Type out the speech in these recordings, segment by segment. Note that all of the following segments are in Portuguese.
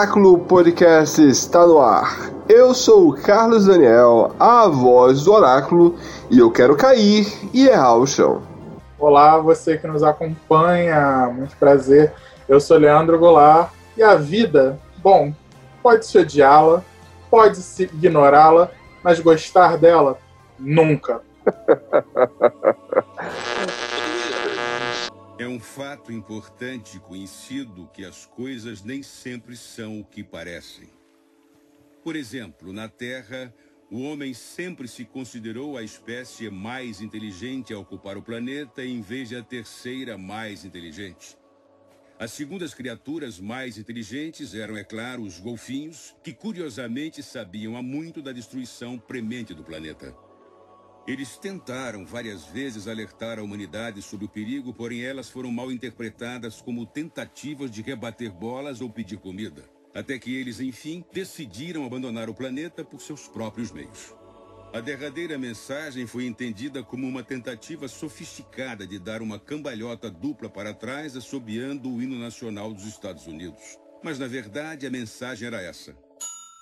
Oráculo Podcast está no ar. Eu sou o Carlos Daniel, a voz do Oráculo, e eu quero cair e errar o chão. Olá, você que nos acompanha, muito prazer. Eu sou Leandro Goulart e a vida, bom, pode-se odiá-la, pode-se ignorá-la, mas gostar dela, nunca. É um fato importante conhecido que as coisas nem sempre são o que parecem. Por exemplo, na Terra, o homem sempre se considerou a espécie mais inteligente a ocupar o planeta em vez de a terceira mais inteligente. As segundas criaturas mais inteligentes eram, é claro, os golfinhos, que curiosamente sabiam há muito da destruição premente do planeta. Eles tentaram várias vezes alertar a humanidade sobre o perigo, porém elas foram mal interpretadas como tentativas de rebater bolas ou pedir comida. Até que eles, enfim, decidiram abandonar o planeta por seus próprios meios. A derradeira mensagem foi entendida como uma tentativa sofisticada de dar uma cambalhota dupla para trás, assobiando o hino nacional dos Estados Unidos. Mas, na verdade, a mensagem era essa: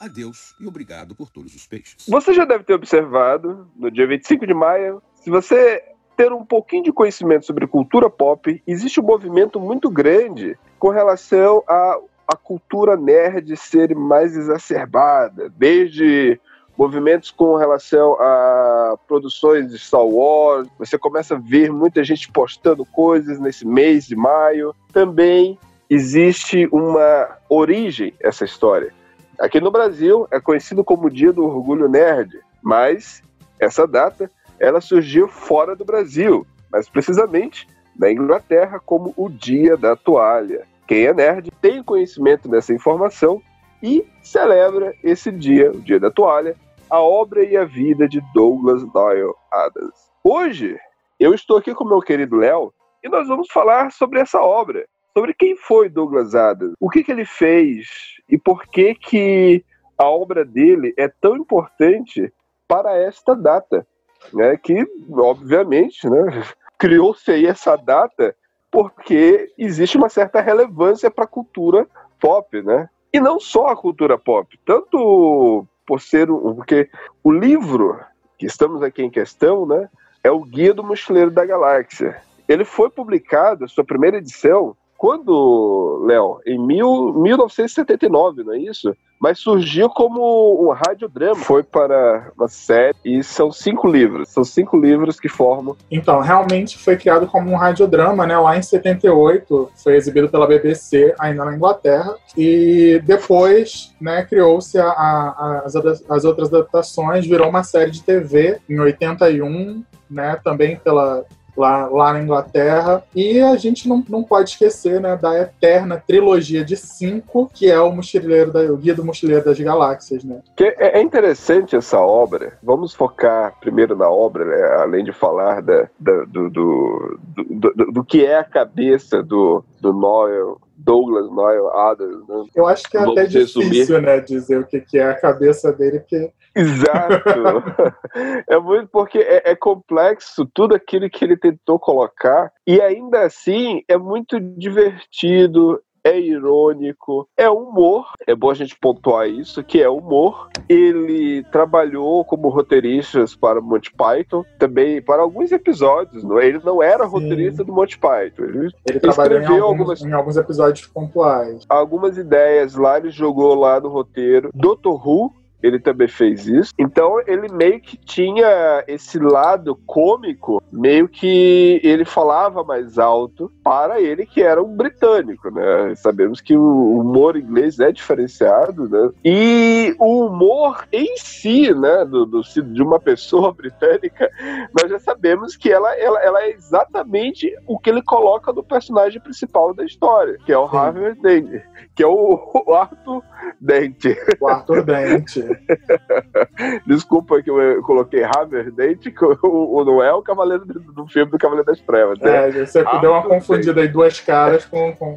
Adeus e obrigado por todos os peixes. Você já deve ter observado, no dia 25 de maio, se você ter um pouquinho de conhecimento sobre cultura pop, existe um movimento muito grande com relação à, à cultura nerd ser mais exacerbada, desde movimentos com relação a produções de Star Wars, você começa a ver muita gente postando coisas nesse mês de maio. Também existe uma origem essa história. Aqui no Brasil é conhecido como Dia do Orgulho Nerd, mas essa data ela surgiu fora do Brasil, mais precisamente na Inglaterra como o Dia da Toalha. Quem é nerd tem conhecimento dessa informação e celebra esse dia, o Dia da Toalha, a obra e a vida de Douglas Doyle Adams. Hoje eu estou aqui com meu querido Léo e nós vamos falar sobre essa obra, sobre quem foi Douglas Adams, o que, que ele fez e por que, que a obra dele é tão importante para esta data, né? Que obviamente, né, criou-se aí essa data porque existe uma certa relevância para a cultura pop, né? E não só a cultura pop, tanto por ser um, porque o livro que estamos aqui em questão, né, é o Guia do Mochileiro da Galáxia. Ele foi publicado, sua primeira edição, quando, Léo? Em mil, 1979, não é isso? Mas surgiu como um radiodrama. Foi para uma série e são cinco livros. São cinco livros que formam. Então, realmente foi criado como um radiodrama, né? Lá em 78, foi exibido pela BBC, ainda na Inglaterra. E depois, né, criou-se as, as outras adaptações, virou uma série de TV em 81, né? Também pela, lá, lá na Inglaterra. E a gente não, não pode esquecer né, da eterna trilogia de cinco, que é o Mochileiro da, o Guia do Mochileiro das Galáxias. Né? Que é, é interessante essa obra. Vamos focar primeiro na obra, né, além de falar da, da do, do, do, do, do, que é a cabeça do, do Noel, Douglas Noel Adams, né? Eu acho que é Vamos até resumir. difícil, né, dizer o que, que é a cabeça dele, porque Exato. é muito porque é, é complexo tudo aquilo que ele tentou colocar e ainda assim é muito divertido. É irônico, é humor. É bom a gente pontuar isso, que é humor. Ele trabalhou como roteirista para Monty Python, também para alguns episódios. Não é? Ele não era Sim. roteirista do Monty Python. Ele ele trabalhou em alguns, algumas- em alguns episódios pontuais. algumas ideias lá, ele jogou lá no roteiro. Doctor Who, ele também fez isso. Então ele meio que tinha esse lado cômico, meio que ele falava mais alto para ele que era um britânico, né? Sabemos que o humor inglês é diferenciado, né? E o humor em si, né, do, do- de uma pessoa britânica, nós já sabemos que ela, ela, ela é exatamente o que ele coloca no personagem principal da história, que é o. Harvey Dent, que é o, o Arthur Dent. O Arthur Dente. Desculpa que eu coloquei Hammer Dent, que o, o- não é o cavaleiro do, do filme do Cavaleiro das Trevas, né? É, você Arthur deu uma confundida aí, duas caras com, com,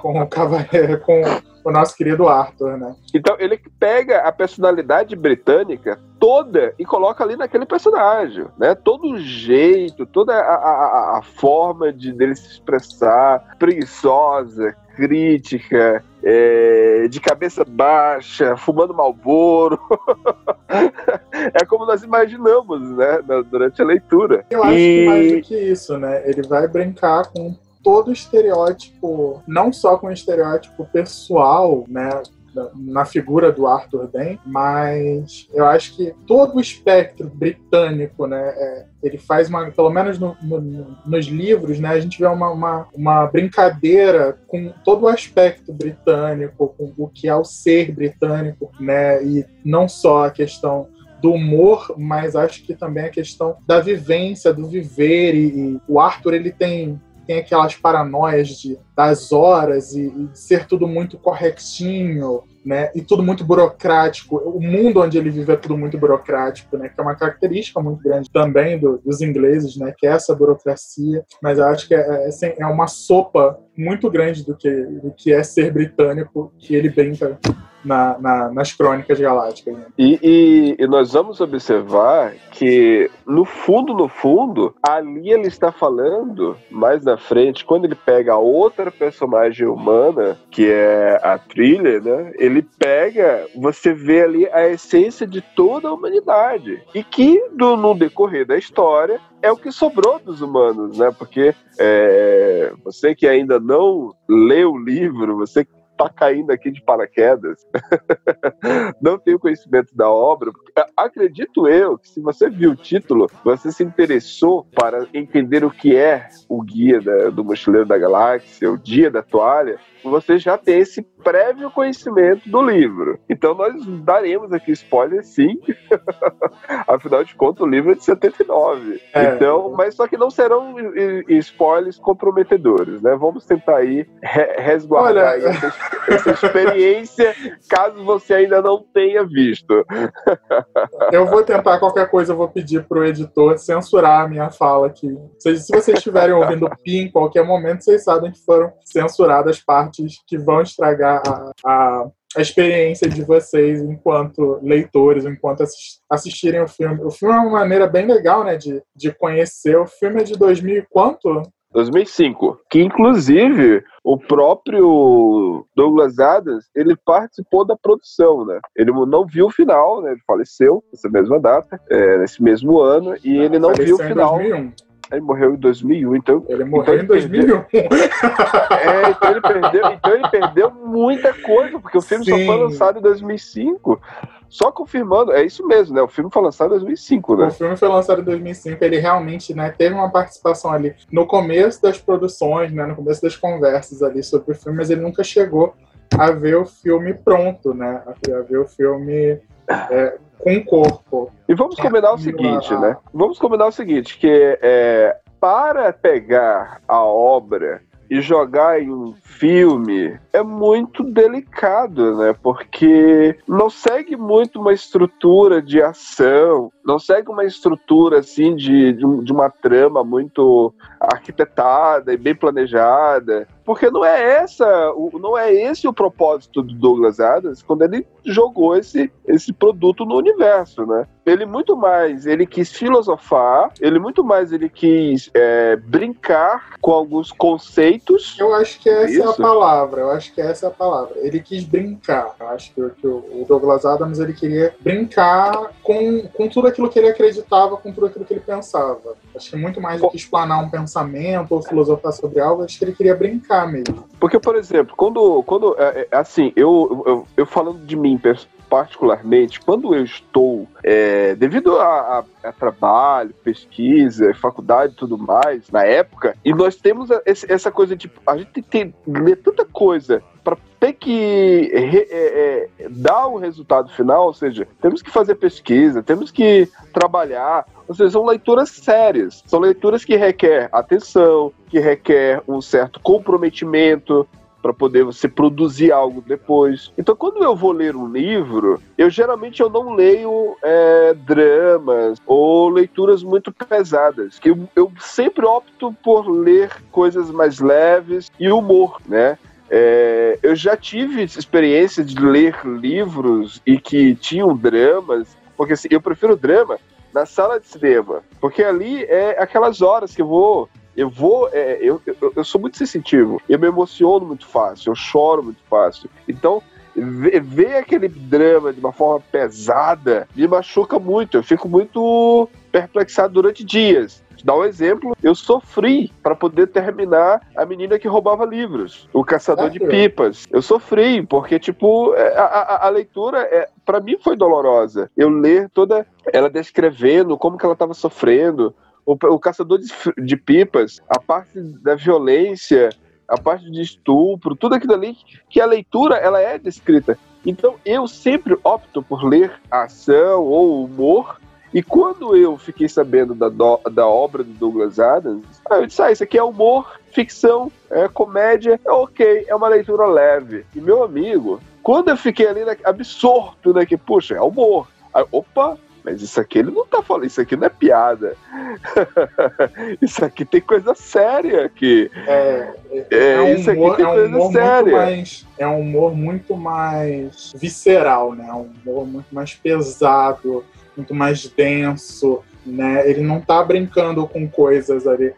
com o cavaleiro, com o nosso querido Arthur, né? Então ele pega a personalidade britânica toda e coloca ali naquele personagem, né? Todo o jeito, toda a, a- a- a forma de dele se expressar, preguiçosa, crítica, é, de cabeça baixa, fumando malboro. é como nós imaginamos, né? Durante a leitura. Eu acho E- que mais do que isso, né? Ele vai brincar com todo o estereótipo, não só com o estereótipo pessoal, né? Na- figura do Arthur Dent, mas eu acho que todo o espectro britânico, né? é, ele faz uma, pelo menos no- no- no- nos livros, né? A gente vê uma, uma, uma brincadeira com todo o aspecto britânico, com o que é o ser britânico, né? E não só a questão do humor, mas acho que também a questão da vivência, do viver. E, e o Arthur ele tem, tem aquelas paranoias de, das horas e, e de ser tudo muito corretinho, né? E tudo muito burocrático. O mundo onde ele vive é tudo muito burocrático, né? Que é uma característica muito grande também do- dos ingleses, né? Que é essa burocracia. Mas eu acho que é, é, assim, é uma sopa muito grande do que, do que é ser britânico que ele brinca na- na- nas crônicas galácticas. Né? E, e- e nós vamos observar que, no fundo, no fundo, ali ele está falando, mais na frente, quando ele pega a outra personagem humana, que é a trilha, né? Ele pega, você vê ali a essência de toda a humanidade. E que, do- no decorrer da história, é o que sobrou dos humanos, né? Porque é, você que ainda não leu o livro, você que tá caindo aqui de paraquedas, não tem o conhecimento da obra, acredito eu que se você viu o título, você se interessou para entender o que é o guia da- do Mochileiro da Galáxia, o dia da toalha, você já tem esse prévio conhecimento do livro. Então nós daremos aqui spoiler sim. Afinal de contas, o livro é de 79. É. Então, mas só que não serão spoilers comprometedores, né? Vamos tentar aí re- resguardar Olha- essa, essa experiência, caso você ainda não tenha visto. Eu vou tentar qualquer coisa, eu vou pedir pro editor censurar a minha fala aqui. Se, se vocês estiverem ouvindo pi em qualquer momento, vocês sabem que foram censuradas partes que vão estragar a, a, a experiência de vocês enquanto leitores, enquanto assis- assistirem o filme. O filme é uma maneira bem legal, né, de, de conhecer. O filme é de 2000 e quanto? 2005, que inclusive o próprio Douglas Adams, ele participou da produção, né? Ele não viu o final, né? Ele faleceu nessa mesma data, é, nesse mesmo ano, e ele não viu o final. 2001. Ele morreu em 2001, então Ele morreu ele em 2001. É, então ele perdeu, então ele perdeu muita coisa, porque o filme só Sim. foi lançado em 2005. Só confirmando, é isso mesmo, né? O filme foi lançado em 2005, né? O filme foi lançado em 2005, ele realmente né, teve uma participação ali no começo das produções, né, no começo das conversas ali sobre o filme, mas ele nunca chegou a ver o filme pronto, né? A ver o filme é, com corpo. E vamos combinar o seguinte, né? Vamos combinar o seguinte, que é, para pegar a obra e jogar em um filme é muito delicado, né? Porque não segue muito uma estrutura de ação, não segue uma estrutura assim de, de uma trama muito arquitetada e bem planejada. Porque não é essa, não é esse o propósito do Douglas Adams quando ele jogou esse, esse produto no universo, né? Ele muito mais, ele quis filosofar, ele muito mais ele quis é, brincar com alguns conceitos. Eu acho que essa Isso. é a palavra, eu acho que essa é a palavra. Ele quis brincar. Eu acho que, que o Douglas Adams ele queria brincar com, com tudo aquilo que ele acreditava, com tudo aquilo que ele pensava. Acho que muito mais do que explanar um pensamento ou filosofar sobre algo, acho que ele queria brincar mesmo. Porque, por exemplo, quando. quando é, é, assim, eu, eu, eu falando de mim particularmente, quando eu estou, é, devido a, a, a, trabalho, pesquisa, faculdade e tudo mais, na época, e nós temos essa coisa de. A gente tem que ler tanta coisa para ter que re, é, é, dar o resultado final, ou seja, temos que fazer pesquisa, temos que trabalhar, ou seja, são leituras sérias, são leituras que requer atenção, que requer um certo comprometimento, para poder você produzir algo depois. Então, quando eu vou ler um livro, eu geralmente eu não leio é, dramas ou leituras muito pesadas. Que eu, eu sempre opto por ler coisas mais leves e humor, né? É, eu já tive experiência de ler livros e que tinham dramas, porque assim, eu prefiro drama na sala de cinema, porque ali é aquelas horas que eu vou eu vou. É, eu, eu, eu, sou muito sensitivo. Eu me emociono muito fácil. Eu choro muito fácil. Então. Ver, aquele drama de uma forma pesada me machuca muito. Eu fico muito perplexado durante dias dar um exemplo, eu sofri para poder terminar a menina que roubava livros, o caçador de pipas. Eu sofri porque tipo é, a, a, a leitura é, para mim foi dolorosa. Eu ler toda ela descrevendo como que ela estava sofrendo, o, o caçador de, de, pipas, a parte da violência, a parte de estupro, tudo aquilo ali que a leitura ela é descrita. Então eu sempre opto por ler ação ou humor e quando eu fiquei sabendo da, do, da obra do Douglas Adams, eu disse: ah, isso aqui é humor, ficção, é comédia, é ok, é uma leitura leve. E meu amigo, quando eu fiquei ali na, absorto, né, que, puxa, é humor. Aí, opa, mas isso aqui ele não tá falando, isso aqui não é piada. isso aqui tem coisa séria aqui. É, é, é um isso humor, aqui tem é um coisa séria. Mais, é um humor muito mais visceral, né? É um humor muito mais pesado muito mais denso, né? Ele não tá brincando com coisas ali.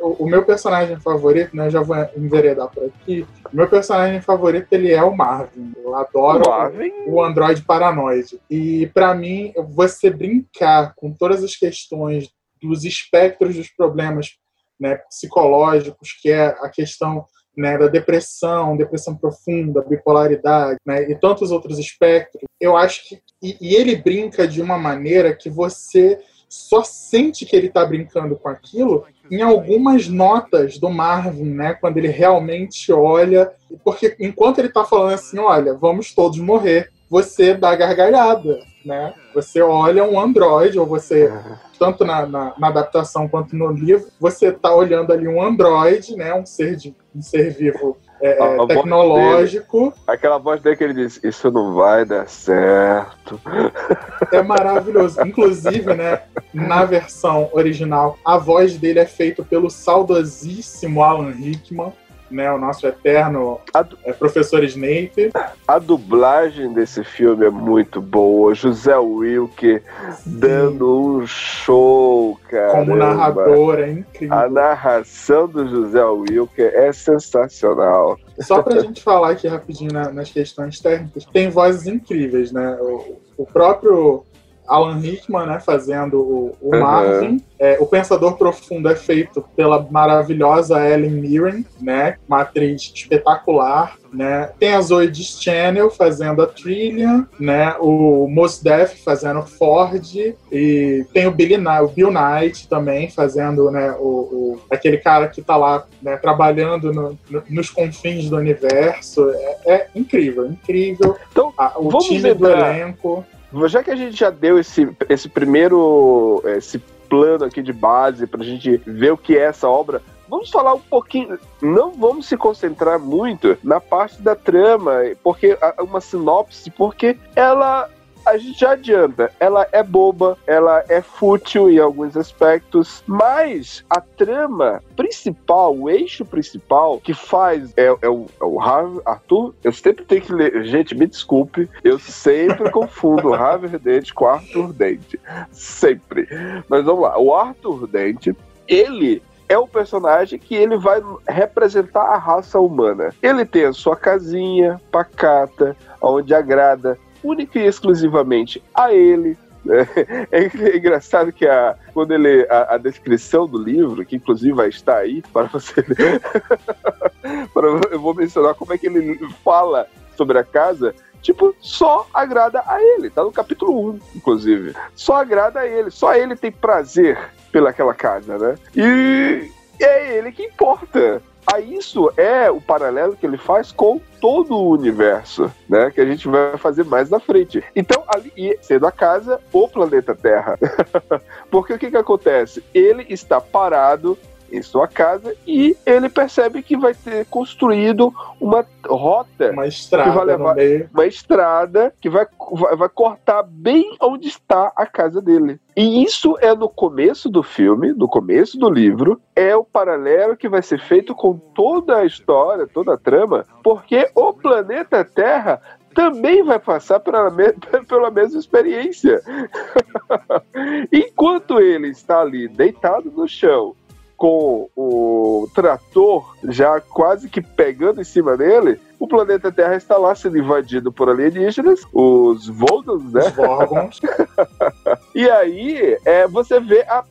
O meu personagem favorito, né? Eu já vou enveredar por aqui. O meu personagem favorito, ele é o Marvin. Eu adoro o, Marvin? o Android paranoide. E para mim, você brincar com todas as questões dos espectros dos problemas né, psicológicos, que é a questão né, da depressão, depressão profunda, bipolaridade, né, e tantos outros espectros, eu acho que. E, e ele brinca de uma maneira que você só sente que ele está brincando com aquilo em algumas notas do Marvin, né? Quando ele realmente olha. Porque enquanto ele está falando assim, olha, vamos todos morrer, você dá gargalhada, né? Você olha um androide, ou você, tanto na, na, na adaptação quanto no livro, você está olhando ali um androide, né? Um ser, de, um ser vivo é, a, a tecnológico. Voz aquela voz dele que ele diz: Isso não vai dar certo. É maravilhoso. Inclusive, né, na versão original, a voz dele é feita pelo saudosíssimo Alan Rickman né, o nosso eterno du... é, professor Snape. A dublagem desse filme é muito boa. José Wilke dando um show, cara. Como narrador, é incrível. A narração do José Wilke é sensacional. Só pra gente falar aqui rapidinho na, nas questões técnicas, tem vozes incríveis, né? O, o próprio Alan Rickman, né, fazendo o, o uhum. Marvin. É, o Pensador Profundo é feito pela maravilhosa Ellen Mirren, né, uma atriz espetacular. Né? Tem a Zoe Channel fazendo a Trillian, né? O Mos Def fazendo Ford e tem o, Billy, o Bill Knight também fazendo, né? O, o aquele cara que está lá né, trabalhando no, no, nos confins do universo. É, é incrível, incrível. Então, a, o time do elenco. Já que a gente já deu esse, esse primeiro esse plano aqui de base pra gente ver o que é essa obra, vamos falar um pouquinho. Não vamos se concentrar muito na parte da trama, porque uma sinopse, porque ela a gente já adianta, ela é boba, ela é fútil em alguns aspectos, mas a trama principal, o eixo principal que faz é, é o, é o Harvey, Arthur. Eu sempre tenho que ler, gente, me desculpe, eu sempre confundo Harvey Dent com Arthur Dent, sempre. Mas vamos lá, o Arthur Dent, ele é o personagem que ele vai representar a raça humana. Ele tem a sua casinha pacata, onde agrada única e exclusivamente a ele. É engraçado que a, quando ele a, a, descrição do livro, que inclusive vai estar aí para você para, eu vou mencionar como é que ele fala sobre a casa. Tipo, só agrada a ele. Tá no capítulo 1, inclusive. Só agrada a ele. Só ele tem prazer pelaquela casa, né? E é ele que importa. Aí isso é o paralelo que ele faz com todo o universo, né? Que a gente vai fazer mais na frente. Então, ali, sendo a casa, o planeta Terra. Porque o que que acontece? Ele está parado em sua casa e ele percebe que vai ter construído uma rota, uma estrada, que vai levar, uma estrada que vai, vai, vai cortar bem onde está a casa dele. E isso é no começo do filme, no começo do livro, é o paralelo que vai ser feito com toda a história, toda a trama, porque o planeta Terra também vai passar pela, me pela mesma experiência. Enquanto ele está ali deitado no chão, com o trator já quase que pegando em cima dele, o planeta Terra está lá sendo invadido por alienígenas, os Vogons, né? Os e aí, é, você vê a,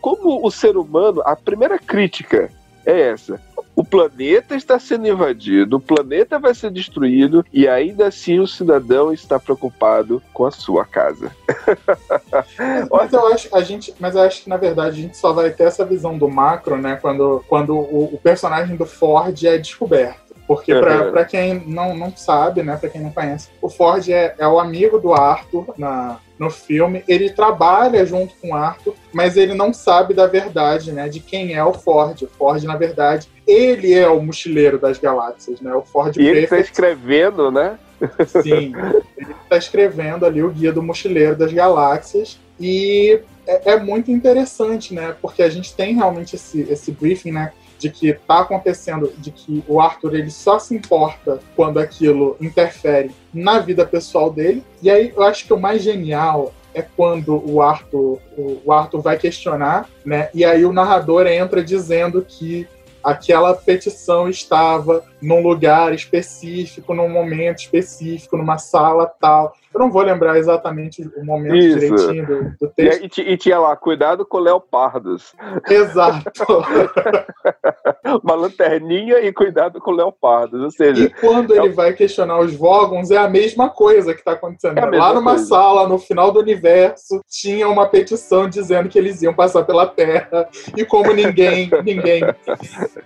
como o ser humano, a primeira crítica é essa. O planeta está sendo invadido, o planeta vai ser destruído e ainda assim o cidadão está preocupado com a sua casa. mas eu acho a gente, mas eu acho que na verdade a gente só vai ter essa visão do macro, né, quando, quando o, o personagem do Ford é descoberto. Porque, para uhum. quem não, não sabe, né, para quem não conhece, o Ford é, é o amigo do Arthur na, no filme. Ele trabalha junto com o Arthur, mas ele não sabe da verdade, né, de quem é o Ford. O Ford, na verdade, ele é o mochileiro das galáxias, né? O Ford E ele está escrevendo, né? Sim, ele está escrevendo ali o Guia do Mochileiro das Galáxias. E é, é, muito interessante, né? Porque a gente tem realmente esse, esse briefing, né? De que está acontecendo, de que o Arthur ele só se importa quando aquilo interfere na vida pessoal dele. E aí eu acho que o mais genial é quando o Arthur, o Arthur vai questionar, né? E aí o narrador entra dizendo que aquela petição estava num lugar específico, num momento específico, numa sala tal. Eu não vou lembrar exatamente o momento Isso. direitinho do, do texto. E, e, tinha lá, cuidado com leopardos. Exato. Uma lanterninha e cuidado com leopardos. Ou seja, e quando ele vai questionar os Vogons, é a mesma coisa que está acontecendo. É lá numa coisa. sala, no final do universo, tinha uma petição dizendo que eles iam passar pela Terra. E como ninguém, ninguém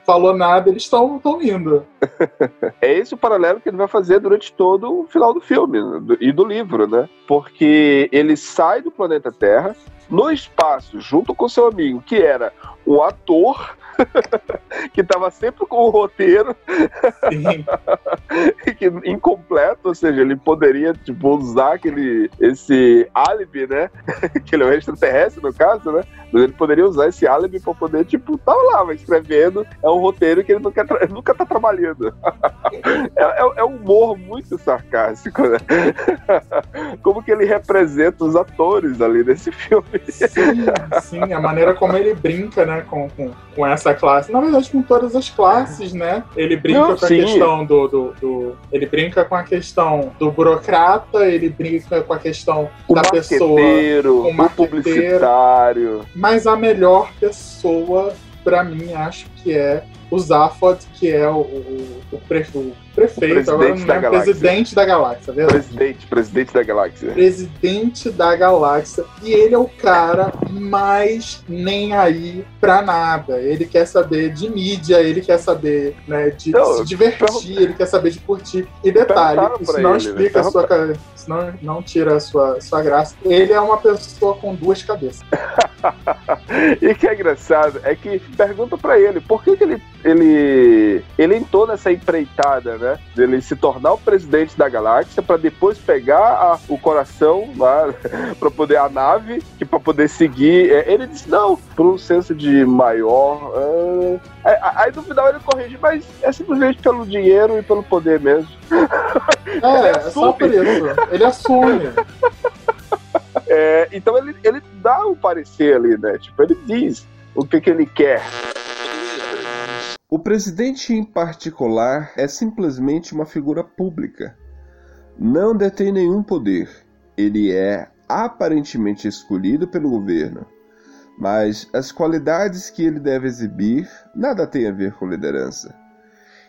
falou nada, eles estão indo. É esse o paralelo que ele vai fazer durante todo o final do filme e do livro, né? Porque ele sai do planeta Terra no espaço, junto com seu amigo, que era um ator que estava sempre com o roteiro que, incompleto, ou seja, ele poderia tipo, usar aquele, esse álibi, né? que ele é um extraterrestre, no caso, né? Mas ele poderia usar esse álibi para poder, tipo, tá lá, escrevendo. É um roteiro que ele nunca, nunca tá trabalhando. é, é, é, um humor muito sarcástico, né? como que ele representa os atores ali desse filme. Sim, sim, a maneira como ele brinca, né, com, com, com essa classe. Na verdade, com todas as classes, né? Ele brinca Não, com sim. a questão do, do, do, Ele brinca com a questão do burocrata, ele brinca com a questão o da pessoa. O, o publicitário. Mas a melhor pessoa, para mim, acho que é o Zaphod, que é o, o, o, prefeito, O agora presidente não da lembro, galáxia. presidente da galáxia, verdade? Presidente, presidente da galáxia. Presidente da galáxia. E ele é o cara mais nem aí pra nada. Ele quer saber de mídia, ele quer saber né, de se divertir, ele quer saber de curtir. E detalhe, isso não ele, explica a sua ca- isso não, não tira a sua, sua graça. Ele é uma pessoa com duas cabeças. E que é engraçado é que pergunta pra ele por que, que ele, ele ele entrou nessa empreitada, né? Dele se tornar o presidente da galáxia pra depois pegar a- o coração lá para poder a nave que para poder seguir. É, Ele disse não, por um senso de maior. ah, Aí, aí no final ele corrige, mas é simplesmente pelo dinheiro e pelo poder mesmo. É, é só por isso. Ele assume. É, então ele, ele dá o parecer ali, né? Tipo, ele diz o que, que ele quer. O presidente em particular é simplesmente uma figura pública. Não detém nenhum poder. Ele é aparentemente escolhido pelo governo. Mas as qualidades que ele deve exibir nada tem a ver com liderança.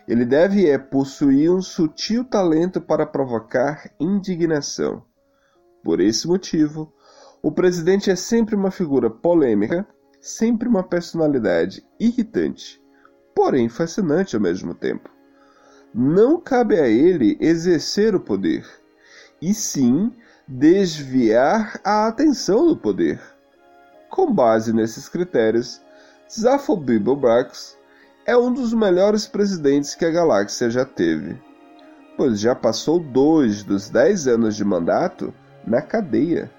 Ele deve é possuir um sutil talento para provocar indignação. Por esse motivo, o presidente é sempre uma figura polêmica, sempre uma personalidade irritante porém fascinante ao mesmo tempo. Não cabe a ele exercer o poder, e sim desviar a atenção do poder. Com base nesses critérios, Zafo Bibelbrax é um dos melhores presidentes que a galáxia já teve, pois já passou dois dos dez anos de mandato na cadeia,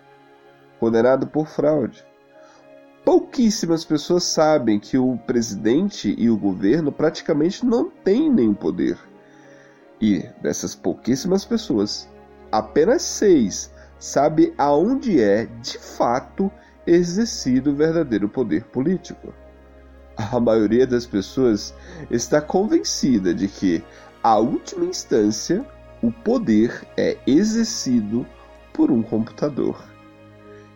condenado por fraude. Pouquíssimas pessoas sabem que o presidente e o governo praticamente não têm nenhum poder. E dessas pouquíssimas pessoas, apenas seis sabe aonde é de fato exercido o verdadeiro poder político. A maioria das pessoas está convencida de que, à última instância, o poder é exercido por um computador.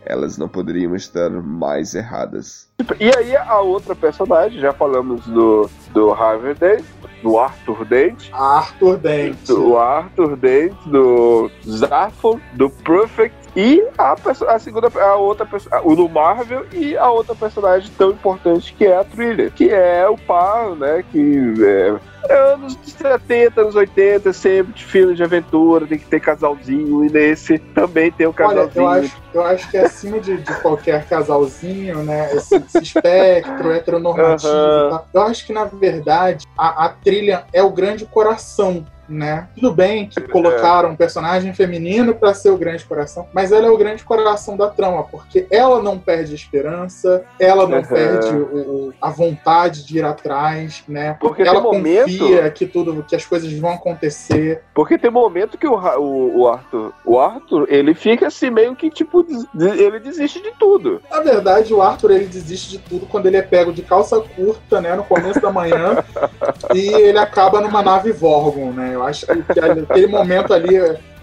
Elas não poderiam estar mais erradas. E aí a outra personagem, já falamos do, do Harvey Dent, do Arthur Dent, Arthur Dente. do Arthur Dent, do Zaphon, do Perfect e a, a segunda, a outra pessoa, o do Marvel e a outra personagem tão importante que é a Thriller, que é o par, né, que é, é anos 70, anos 80, sempre de filme de aventura, tem que ter casalzinho, e nesse também tem o Olha, casalzinho. eu acho, eu acho que acima de, de qualquer casalzinho, né? Esse, esse espectro heteronormativo, e tal, eu acho que na verdade a, a trilha é o grande coração. Né? Tudo bem que colocaram um personagem feminino para ser o grande coração, mas ela é o grande coração da trama, porque ela não perde a esperança, ela não Aham. perde o- a vontade de ir atrás, né? Porque ela tem momento- confia que tudo, que as coisas vão acontecer. Porque tem momento que o, o, o Arthur, o Arthur, ele fica assim meio que tipo, ele desiste de tudo. Na verdade, o Arthur ele desiste de tudo quando ele é pego de calça curta, né, no começo da manhã, e ele acaba numa nave Vorgon, né? Eu acho que, que aquele momento ali,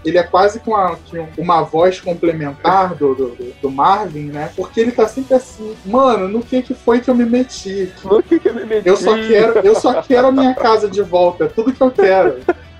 ele é quase que uma, uma voz complementar do, do, do Marvin, né? Porque ele tá sempre assim, mano, no que que foi que eu me meti? No que, que eu me meti? Eu só quero, eu só quero a minha casa de volta, é tudo que eu quero.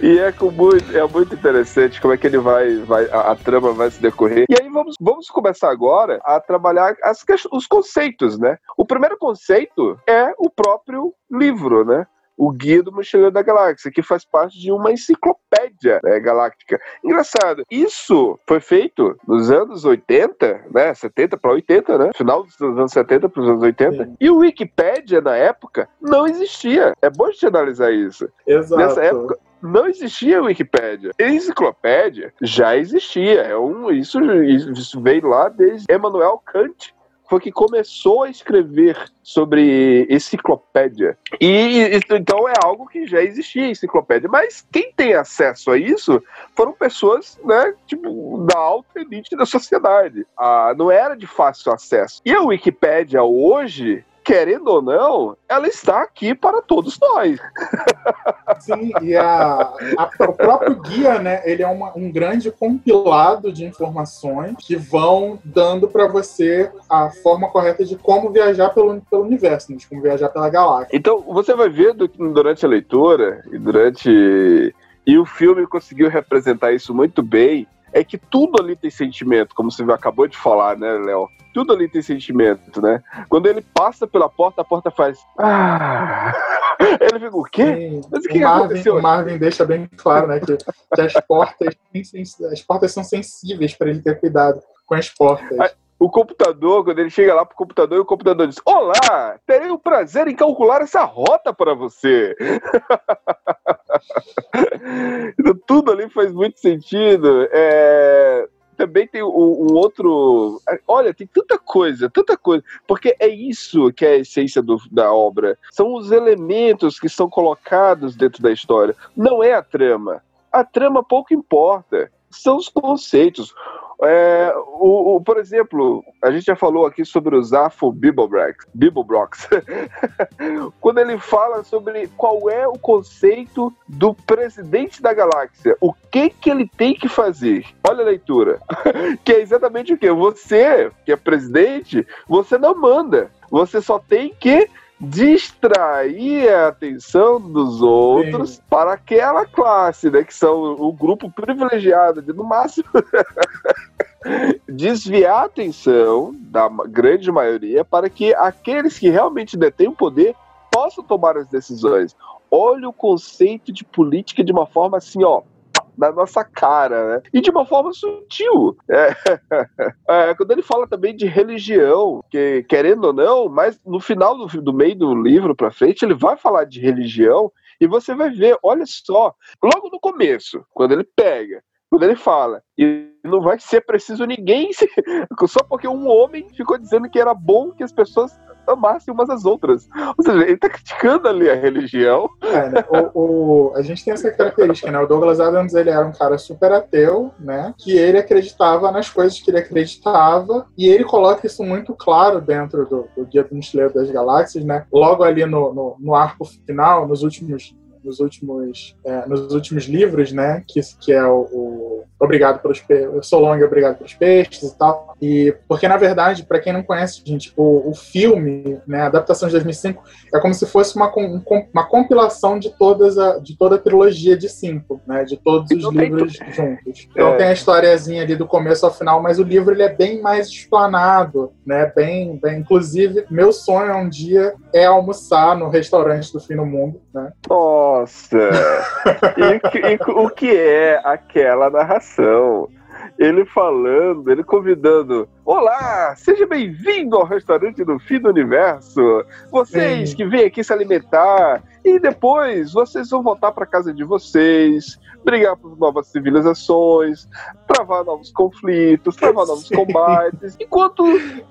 E é, com muito, é muito interessante como é que ele vai, vai a, a trama vai se decorrer. E aí vamos, vamos começar agora a trabalhar as, os conceitos, né? O primeiro conceito é o próprio livro, né? O Guia do Mochileiro da Galáxia, que faz parte de uma enciclopédia né, galáctica. Engraçado, isso foi feito nos anos 80, né? 70 para 80, né? Final dos anos 70 para os anos 80. Sim. E o Wikipédia, na época, não existia. É bom a gente analisar isso. Exato. Nessa época, não existia Wikipédia. Enciclopédia já existia. É um, isso, isso veio lá desde Emmanuel Kant. Foi que começou a escrever sobre enciclopédia. E então é algo que já existia enciclopédia. Mas quem tem acesso a isso foram pessoas, né, tipo, da alta elite da sociedade. Ah, não era de fácil acesso. E a Wikipédia hoje querendo ou não, ela está aqui para todos nós. Sim, e a, a, o próprio guia, né, ele é uma, um grande compilado de informações que vão dando para você a forma correta de como viajar pelo, pelo universo, né, de como viajar pela galáxia. Então, você vai ver do, durante a leitura e durante. E o filme conseguiu representar isso muito bem. É que tudo ali tem sentimento, como você acabou de falar, né, Léo? Tudo ali tem sentimento, né? Quando ele passa pela porta, a porta faz. Ah! Ele fica, o quê? Mas o que, o Marvin, aconteceu? O Marvin deixa bem claro, né, que, que as portas as portas são sensíveis para ele ter cuidado com as portas. O computador, quando ele chega lá pro computador, e o computador diz: Olá, terei o prazer em calcular essa rota para você. então, tudo ali faz muito sentido. É também tem um, um, outro. Olha, tem tanta coisa, tanta coisa. Porque é isso que é a essência do, da obra. São os elementos que são colocados dentro da história. Não é a trama. A trama pouco importa. São os conceitos. É, o, o, por exemplo, a gente já falou aqui sobre o Zafo Bibelbrox, Bibelbrox. quando ele fala sobre qual é o conceito do presidente da galáxia, o que que ele tem que fazer. Olha a leitura, que é exatamente o que você, que é presidente, você não manda, você só tem que distrair a atenção dos outros Sim. para aquela classe, né, que são o grupo privilegiado de no máximo desviar a atenção da grande maioria para que aqueles que realmente detêm o poder possam tomar as decisões. Olha o conceito de política de uma forma assim, ó, na nossa cara, né? E de uma forma sutil. É, é, quando ele fala também de religião, que querendo ou não, mas no final do, do meio do livro para frente, ele vai falar de religião e você vai ver, olha só, logo no começo, quando ele pega, quando ele fala, e não vai ser preciso ninguém, só porque um homem ficou dizendo que era bom que as pessoas amassem umas às outras. Ou seja, ele tá criticando ali a religião. É, né? o, o, a gente tem essa característica, né? O Douglas Adams, ele era um cara super ateu, né? Que ele acreditava nas coisas que ele acreditava, e ele coloca isso muito claro dentro do, do Guia do Mochileiro das Galáxias, né? Logo ali no, no, no arco final, nos últimos nos últimos, é, nos últimos livros, né? Que, que é o, o Obrigado pelos Peixes, Solong, Obrigado pelos Peixes e tal. E porque, na verdade, para quem não conhece, gente, o, o filme, né, a adaptação de 2005, é como se fosse uma, uma compilação de, todas a, de toda a trilogia de cinco, né? De todos os livros juntos. Então é. tem a historiazinha ali do começo ao final, mas o livro ele é bem mais explanado, né? Bem, bem. Inclusive, meu sonho um dia é almoçar no restaurante do fim do mundo, né? Nossa! e, e, o que é aquela narração? ele falando, ele convidando. Olá, seja bem-vindo ao restaurante do fim do universo. Vocês Sim. que vêm aqui se alimentar e depois vocês vão voltar para casa de vocês brigar por novas civilizações, travar novos conflitos, travar novos combates, enquanto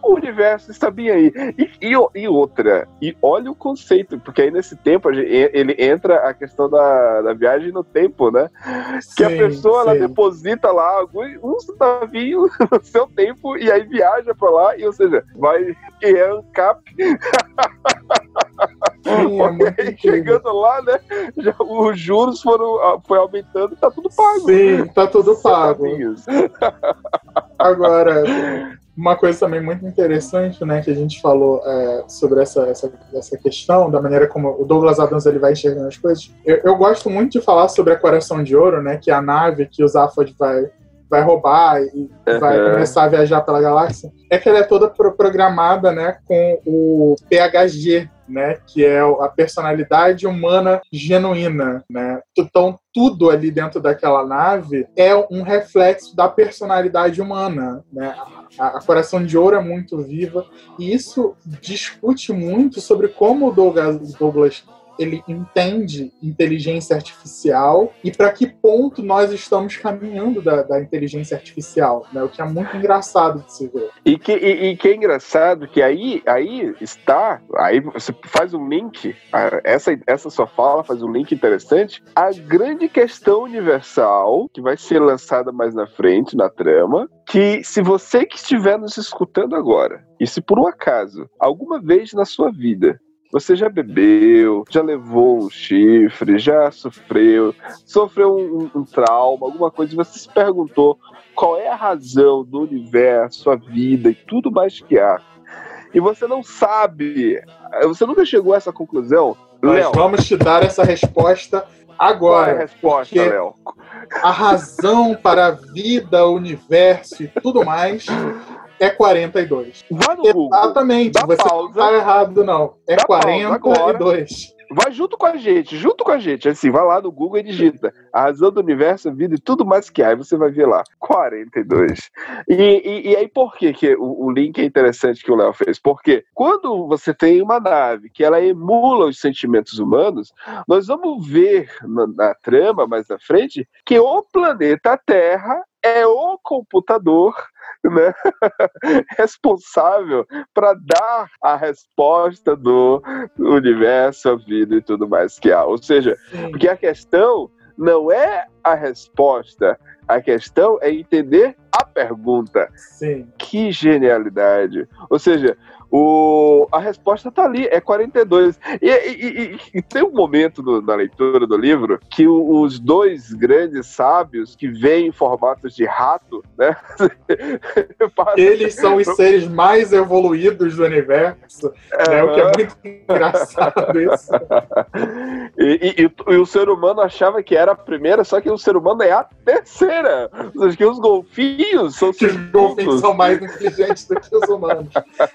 o universo está bem aí. E, e, e, outra, e olha o conceito, porque aí nesse tempo ele entra a questão da, da viagem no tempo, né? Sim, que a pessoa ela deposita lá um centavinho no seu tempo e aí viaja para lá, e ou seja, vai que é ANCAP. Sim, é chegando lá, né? Já, os juros foram ah, foi aumentando, tá tudo pago. Sim, tá tudo pago. Agora, uma coisa também muito interessante, né, que a gente falou é, sobre essa, essa, essa questão, da maneira como o Douglas Adams ele vai enxergando as coisas. Eu, eu gosto muito de falar sobre a Coração de Ouro, né, que é a nave que o Zaphod vai vai roubar e uhum. vai começar a viajar pela galáxia, é que ela é toda programada, né, com o PHG, né, que é a personalidade humana genuína, né? Então tudo ali dentro daquela nave é um reflexo da personalidade humana, né? A, a Coração de Ouro é muito viva e isso discute muito sobre como o Douglas, Douglas ele entende inteligência artificial e para que ponto nós estamos caminhando da, da, inteligência artificial, né? O que é muito engraçado de se ver. E que, e, e que é engraçado que aí, aí está, aí você faz um link, essa, essa sua fala faz um link interessante, a grande questão universal que vai ser lançada mais na frente na trama, que se você que estiver nos escutando agora, e se por um acaso, alguma vez na sua vida, você já bebeu, já levou um chifre, já sofreu, sofreu um, um, trauma, alguma coisa, e você se perguntou qual é a razão do universo, a vida e tudo mais que há. E você não sabe, você nunca chegou a essa conclusão. Nós Léo, vamos te dar essa resposta agora. Qual é a resposta, Léo? A razão para a vida, o universo e tudo mais é 42. Vá no Google. Exatamente. Você pausa. não tá errado, não. É Dá 42. Vai junto com a gente, junto com a gente. Assim, vai lá no Google e digita a razão do universo, a vida e tudo mais que há. Aí você vai ver lá, 42. E, e, e aí por que, que o, o, link é interessante que o Léo fez? Porque quando você tem uma nave que ela emula os sentimentos humanos, nós vamos ver na, na trama mais à frente que o planeta Terra é o computador né, responsável para dar a resposta do universo, a vida e tudo mais que há. Ou seja, Sim. porque a questão não é a resposta, a questão é entender a pergunta. Sim. Que genialidade. Ou seja, o, a resposta está ali, é 42. E, e, e, e tem um momento no, na leitura do livro que o, os dois grandes sábios que vêm em formatos de rato, né? Eles são os seres mais evoluídos do universo, é, né? o que é muito engraçado isso. E, o ser humano achava que era a primeira, só que o ser humano é a terceira. Seja, que os golfinhos são os golfinhos são mais inteligentes do que os humanos.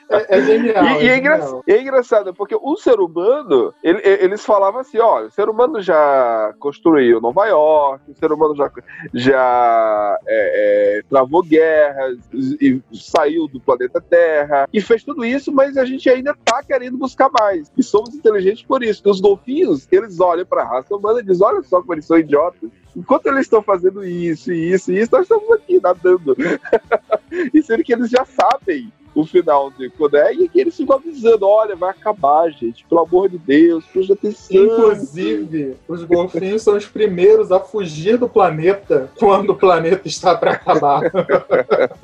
É, é genial. E, e é, engra... é, engraçado, porque o ser humano, ele, eles falavam assim: olha, o ser humano já construiu Nova York, o ser humano já, já é, é, travou guerras, e saiu do planeta Terra, e fez tudo isso, mas a gente ainda tá querendo buscar mais. E somos inteligentes por isso. E os golfinhos, eles olham pra raça humana e dizem: olha só como eles são idiotas. Enquanto eles estão fazendo isso, isso e isso, nós estamos aqui nadando. e sendo que eles já sabem o final de Koné e que eles ficam avisando: olha, vai acabar, gente, pelo amor de Deus, preste atenção. Inclusive, os golfinhos são os primeiros a fugir do planeta quando o planeta está para acabar.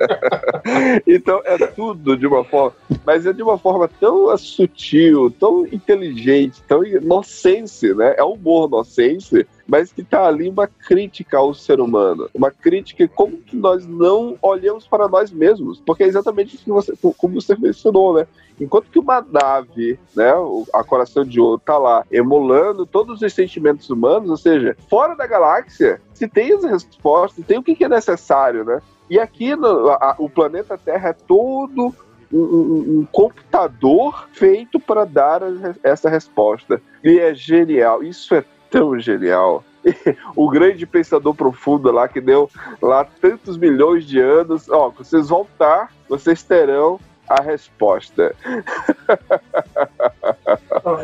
então é tudo de uma forma, mas é de uma forma tão sutil, tão inteligente, tão inocente, né? É humor inocente mas que está ali uma crítica ao ser humano, uma crítica como que nós não olhamos para nós mesmos, porque é exatamente isso que você, como você mencionou, né? Enquanto que uma nave, né, a Coração de Ouro tá lá emulando todos os sentimentos humanos, ou seja, fora da galáxia, se tem as respostas, tem o que, que é necessário, né? E aqui no, a, o planeta Terra é todo um, um, um, computador feito para dar essa resposta. E é genial. Isso é tão genial. o grande pensador profundo lá que deu lá tantos milhões de anos, ó, vocês voltar, vocês terão a resposta.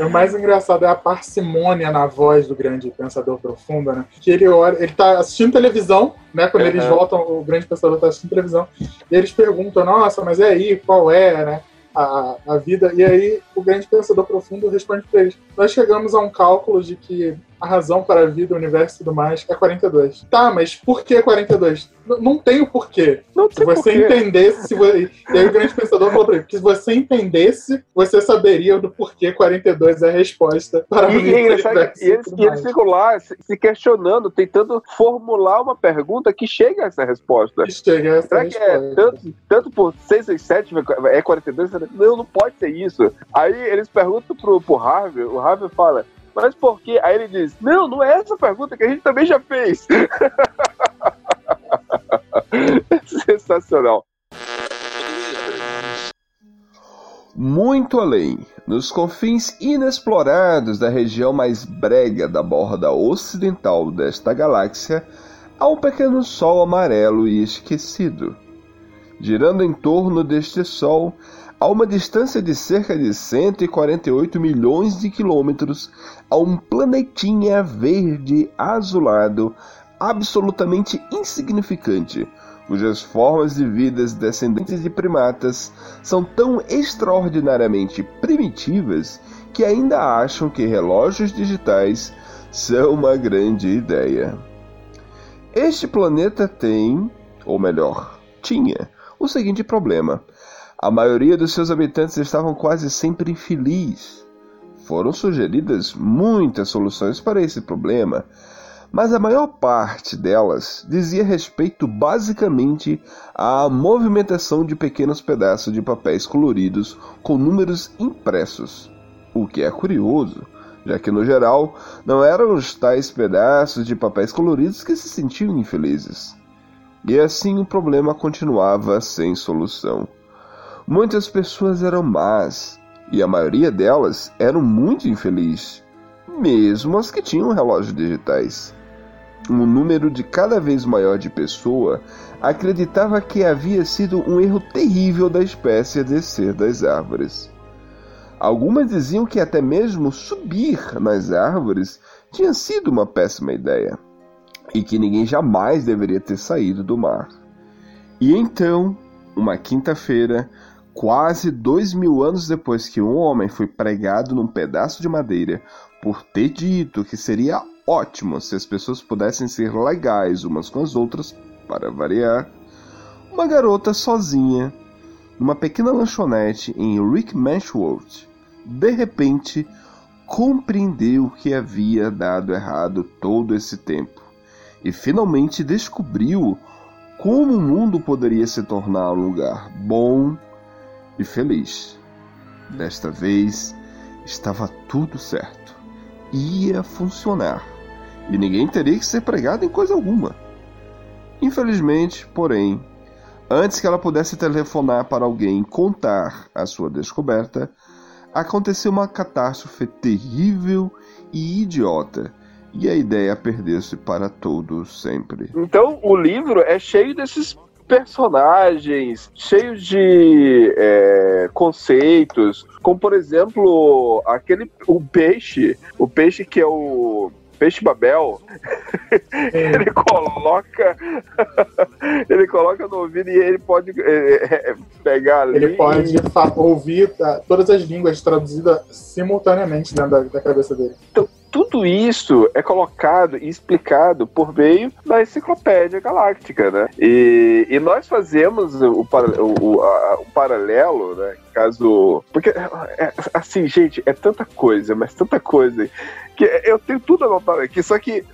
o mais engraçado é a parcimônia na voz do grande pensador profundo, né? Que ele olha, ele tá assistindo televisão, né? Quando uhum. eles voltam, o grande pensador tá assistindo televisão, e eles perguntam, nossa, mas e aí, qual é, né? A, a vida. E aí o grande pensador profundo responde para eles: Nós chegamos a um cálculo de que a razão para a vida, o universo e tudo mais é 42. Tá, mas por que 42? N não tem o porquê. Não se você porquê. entendesse, se você... e aí o grande pensador falou pra ele, que se você entendesse, você saberia do porquê 42 é a resposta para e, a vida. E, e, eles, e eles ficam lá se questionando, tentando formular uma pergunta que chega a essa resposta. Que chega a essa Será resposta. que é tanto, tanto por 6 e 7 é 42? Não, não pode ser isso. Aí eles perguntam pro, pro Harvey, o Harvey fala, mas por quê? Aí ele diz: Não, não é essa pergunta que a gente também já fez. Sensacional. Muito além, nos confins inexplorados da região mais brega da borda ocidental desta galáxia, há um pequeno sol amarelo e esquecido. Girando em torno deste sol, a uma distância de cerca de 148 milhões de quilômetros, a um planetinha verde azulado absolutamente insignificante, cujas formas de vidas descendentes de primatas são tão extraordinariamente primitivas que ainda acham que relógios digitais são uma grande ideia. Este planeta tem, ou melhor, tinha, o seguinte problema: a maioria dos seus habitantes estavam quase sempre infelizes. Foram sugeridas muitas soluções para esse problema, mas a maior parte delas dizia respeito basicamente à movimentação de pequenos pedaços de papéis coloridos com números impressos. O que é curioso, já que no geral não eram os tais pedaços de papéis coloridos que se sentiam infelizes. E assim o problema continuava sem solução. Muitas pessoas eram más, e a maioria delas eram muito infelizes, mesmo as que tinham relógios digitais. Um número de cada vez maior de pessoas acreditava que havia sido um erro terrível da espécie a descer das árvores. Algumas diziam que até mesmo subir nas árvores tinha sido uma péssima ideia e que ninguém jamais deveria ter saído do mar. E então, uma quinta-feira, quase dois mil anos depois que um homem foi pregado num pedaço de madeira por ter dito que seria ótimo se as pessoas pudessem ser legais umas com as outras, para variar, uma garota sozinha, numa pequena lanchonete em Rick Manchworth, de repente compreendeu que havia dado errado todo esse tempo e finalmente descobriu como o mundo poderia se tornar um lugar bom e feliz. Desta vez estava tudo certo. Ia funcionar. E ninguém teria que ser pregado em coisa alguma. Infelizmente, porém, antes que ela pudesse telefonar para alguém e contar a sua descoberta, aconteceu uma catástrofe terrível e idiota. E a ideia perdeu-se para todo sempre. Então, o livro é cheio desses personagens cheios de é, conceitos, como por exemplo aquele o peixe, o peixe que é o peixe Babel, ele coloca ele coloca no ouvido e ele pode é, é pegar ali. Ele pode ouvir tá, todas as línguas traduzidas simultaneamente dentro da, da cabeça dele. Então, tudo isso é colocado e explicado por meio da enciclopédia galáctica, né? E, e nós fazemos o, o, a, o paralelo, né? Caso. Porque, é, assim, gente, é tanta coisa, mas tanta coisa, que eu tenho tudo anotado aqui, só que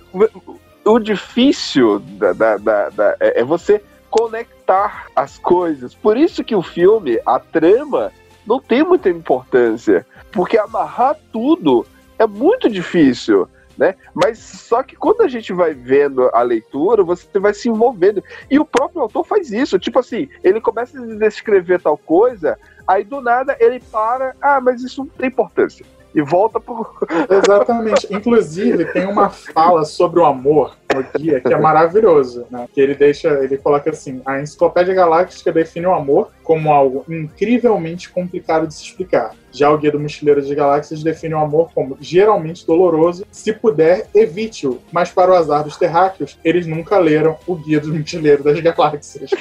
o difícil da, da, da, da é, é você conectar as coisas. Por isso que o filme, a trama, não tem muita importância. Porque amarrar tudo é muito difícil. Né? Mas só que quando a gente vai vendo a leitura, você vai se envolvendo. E o próprio autor faz isso. Tipo assim, ele começa a descrever tal coisa, aí do nada ele para, ah, mas isso não tem importância. E volta pro. Exatamente. Inclusive, tem uma fala sobre o amor no guia que é maravilhoso, né? Que ele deixa, ele coloca assim: a enciclopédia galáctica define o amor como algo incrivelmente complicado de se explicar. Já o Guia do Mochileiro de Galáxias define o amor como geralmente doloroso. Se puder, evite-o. Mas para o azar dos terráqueos, eles nunca leram o Guia do Mochileiro das Galáxias.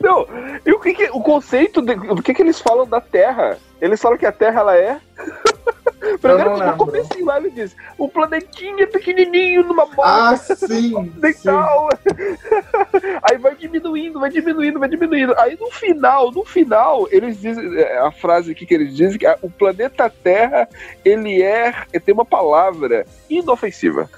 Não, e o que, que o conceito, o que, que eles falam da Terra? Eles falam que a Terra ela é Primeiro, no começo lá ele diz: o planetinha pequenininho numa bola. Ah, sim. Aí vai diminuindo, vai diminuindo, vai diminuindo. Aí no final, no final, eles dizem é, a frase aqui que eles dizem que o planeta Terra ele é, tem uma palavra inofensiva.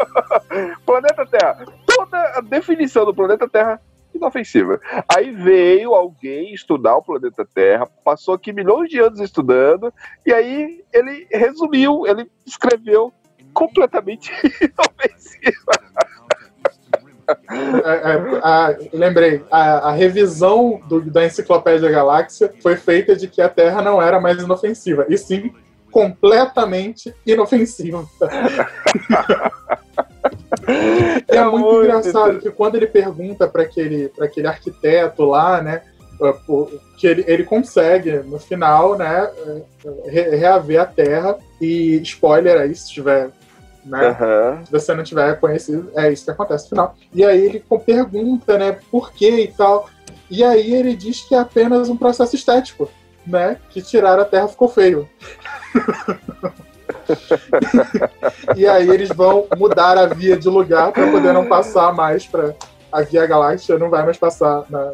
planeta Terra. Toda a definição do planeta Terra inofensiva. Aí veio alguém estudar o planeta Terra, passou aqui milhões de anos estudando, e aí ele resumiu, ele escreveu completamente inofensiva. É, é, a, lembrei, a, a revisão do, da Enciclopédia Galáxia foi feita de que a Terra não era mais inofensiva, e sim completamente inofensiva. é, é muito, muito engraçado que quando ele pergunta para aquele, aquele arquiteto lá, né? que ele, ele consegue, no final, né, reaver a Terra. E spoiler aí, se tiver. Né, Aham. Se você não tiver conhecido, é isso que acontece no final. E aí ele pergunta, né, por que e tal. E aí ele diz que é apenas um processo estético, né? Que tirar a Terra ficou feio. e aí eles vão mudar a via de lugar para poder não passar mais para a Via Galáctica não vai mais passar na,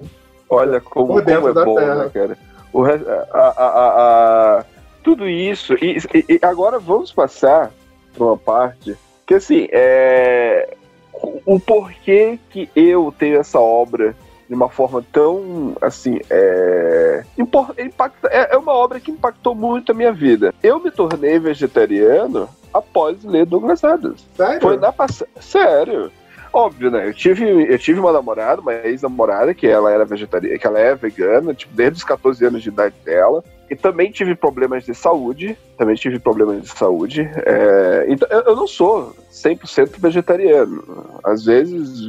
Olha como, Por dentro como é da bom, Terra. né, cara? O a- a- a- tudo isso. E, e- agora vamos passar para uma parte que, assim, é. O porquê que eu tenho essa obra de uma forma tão, assim, é. impacta- é é uma obra que impactou muito a minha vida. Eu me tornei vegetariano após ler Douglas Adams. Sério? Foi na passagem. Sério. Óbvio, né? Eu tive, eu tive uma namorada, uma ex-namorada, que ela era vegetariana, que ela é vegana, tipo, desde os 14 anos de idade dela. E também tive problemas de saúde. Também tive problemas de saúde. É, então, eu, eu não sou 100% vegetariano. Às vezes,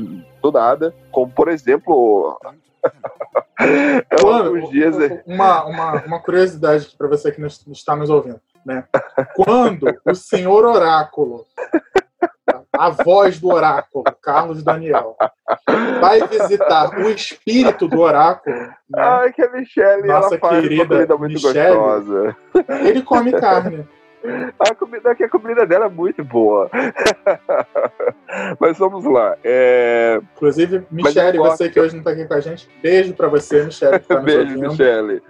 do nada. Como, por exemplo. Quando, alguns dias. uma, uma, uma curiosidade para você que nos- está nos ouvindo, né? Quando o senhor Oráculo, a voz do Oráculo, Carlos Daniel, vai visitar o espírito do Oráculo, né? Ai, que a Michelle, Nossa ela faz uma querida Michelle. gostosa. ele come carne. A comida, que a comida dela é muito boa. Mas vamos lá. É... Inclusive, Michele, gosto. você que hoje não está aqui com a gente, beijo para você, Michele, tá Beijo, ouvindo. Michele.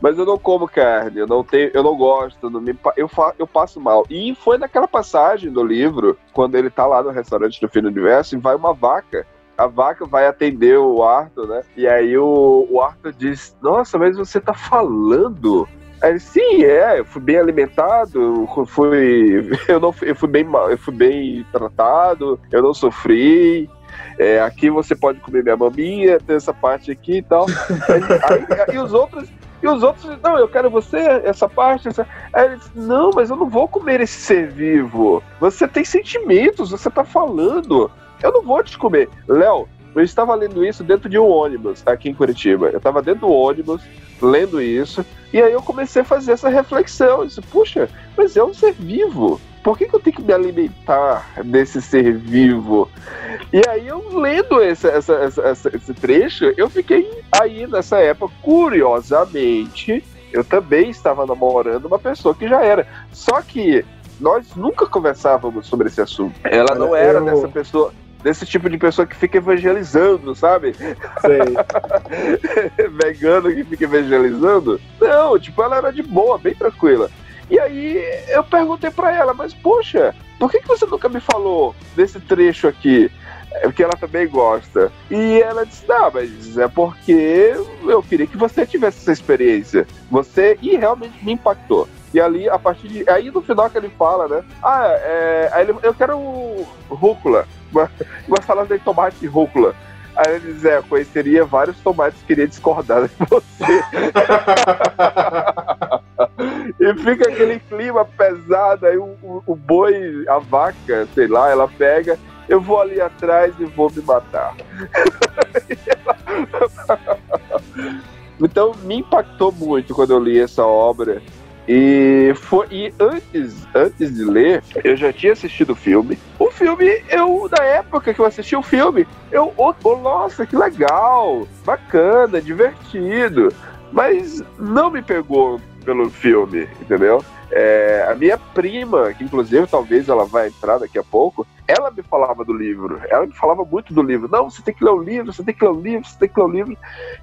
Mas eu não como carne, eu não tenho, eu não gosto, não me, eu, fa, eu passo mal. E foi naquela passagem do livro, quando ele tá lá no restaurante do Fim do Universo, e vai uma vaca. A vaca vai atender o Arthur, né? E aí o, o Arthur diz: Nossa, mas você tá falando? Aí sim, é, eu fui bem alimentado, eu fui, eu não, eu fui bem, eu fui bem tratado, eu não sofri. É, aqui você pode comer minha maminha, tem essa parte aqui e tal. Aí- aí- e os outros, e os outros, não, eu quero você, essa parte, essa. Aí ele disse, não, mas eu não vou comer esse ser vivo. Você tem sentimentos, você tá falando. Eu não vou te comer. Léo, eu estava lendo isso dentro de um ônibus aqui em Curitiba. Eu estava dentro do ônibus lendo isso. E aí eu comecei a fazer essa reflexão. Eu disse, puxa, mas é um ser vivo. Por que, que eu tenho que me alimentar desse ser vivo? E aí eu lendo esse, essa, essa- esse trecho, eu fiquei aí nessa época, curiosamente, eu também estava namorando uma pessoa que já era. Só que nós nunca conversávamos sobre esse assunto. Ela não era eu- dessa pessoa. Desse tipo de pessoa que fica evangelizando, sabe? Vegano que fica evangelizando. Não, tipo, ela era de boa, bem tranquila. E aí eu perguntei pra ela, mas poxa, por que, que você nunca me falou desse trecho aqui? É Porque ela também gosta. E ela disse, não, mas é porque eu queria que você tivesse essa experiência. Você, e realmente me impactou. E ali, a partir de. Aí no final que ele fala, né? Ah, é. Aí ele, eu quero rúcula. Uma, salada de tomate e rúcula. Aí ele diz, é, conheceria vários tomates que queria discordar de você. e fica aquele clima pesado, aí o, o, o boi, a vaca, sei lá, ela pega, eu vou ali atrás e vou me matar. então me impactou muito quando eu li essa obra. E, foi, e antes, antes de ler, eu já tinha assistido o filme. O filme, eu, na época que eu assisti o filme, eu, oh, oh, nossa, que legal, bacana, divertido. Mas não me pegou pelo filme, entendeu? É, a minha prima, que inclusive talvez ela vai entrar daqui a pouco, ela me falava do livro. Ela me falava muito do livro. Não, você tem que ler o livro, você tem que ler o livro, você tem que ler o livro.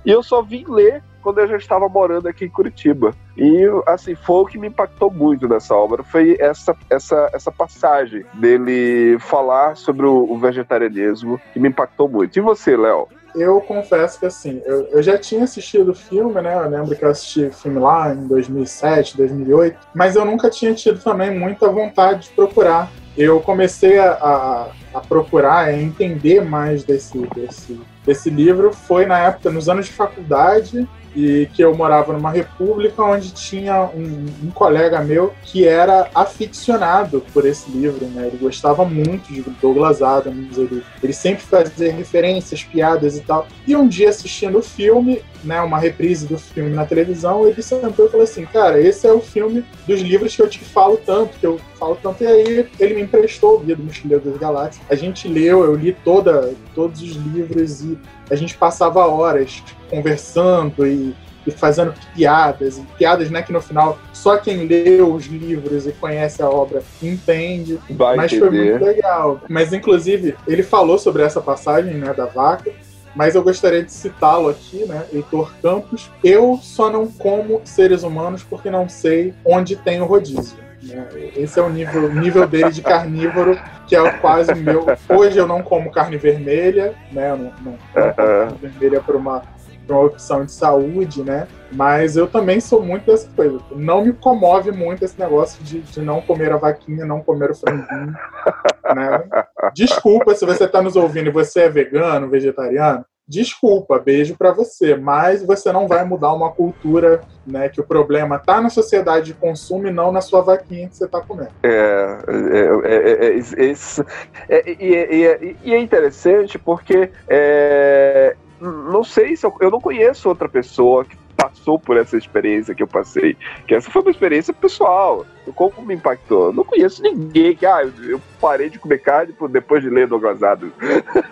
E eu só vim ler quando eu já estava morando aqui em Curitiba. E, assim, foi o que me impactou muito nessa obra, foi essa, essa, essa passagem dele falar sobre o, o vegetarianismo, que me impactou muito. E você, Léo? Eu confesso que assim, eu, eu já tinha assistido o filme, né? Eu lembro que eu assisti filme lá em 2007, 2008, mas eu nunca tinha tido também muita vontade de procurar. Eu comecei a, a, a procurar, a entender mais desse, desse desse livro foi na época, nos anos de faculdade, e que eu morava numa república onde tinha um, um, colega meu que era aficionado por esse livro, né? Ele gostava muito de Douglas Adams, ele, ele sempre fazia referências, piadas e tal. E um dia assistindo o filme, né, uma reprise do filme na televisão, ele sentou e falou assim, cara, esse é o filme dos livros que eu te falo tanto, que eu falo tanto, e aí ele me emprestou o Guia do Mochileiro das Galáxias. A gente leu, eu li toda, todos os livros e a gente passava horas conversando e, e fazendo piadas, e piadas né, que no final só quem leu os livros e conhece a obra entende. Vai mas entender. foi muito legal. Mas inclusive ele falou sobre essa passagem né, da vaca. Mas eu gostaria de citá-lo aqui, né? Heitor Campos. Eu só não como seres humanos porque não sei onde tem o rodízio. Né? Esse é o nível, nível dele de carnívoro, que é quase meu. Hoje eu não como carne vermelha, né? Eu não, não, não carne vermelha por uma, por uma opção de saúde, né? Mas eu também sou muito dessa coisa. Não me comove muito esse negócio de, de não comer a vaquinha, não comer o franguinho. né? Desculpa se você está nos ouvindo e você é vegano, vegetariano. Desculpa, beijo para você, mas você não vai mudar uma cultura, né? Que o problema tá na sociedade de consumo e não na sua vaquinha que você tá comendo. É, é, é, é, isso. É, e, é, e é interessante porque não sei se eu, eu não conheço outra pessoa que passou por essa experiência que eu passei. Que essa foi uma experiência pessoal. Como me impactou? Eu não conheço ninguém que, ah, eu parei de comer carne depois de ler Douglas Adams.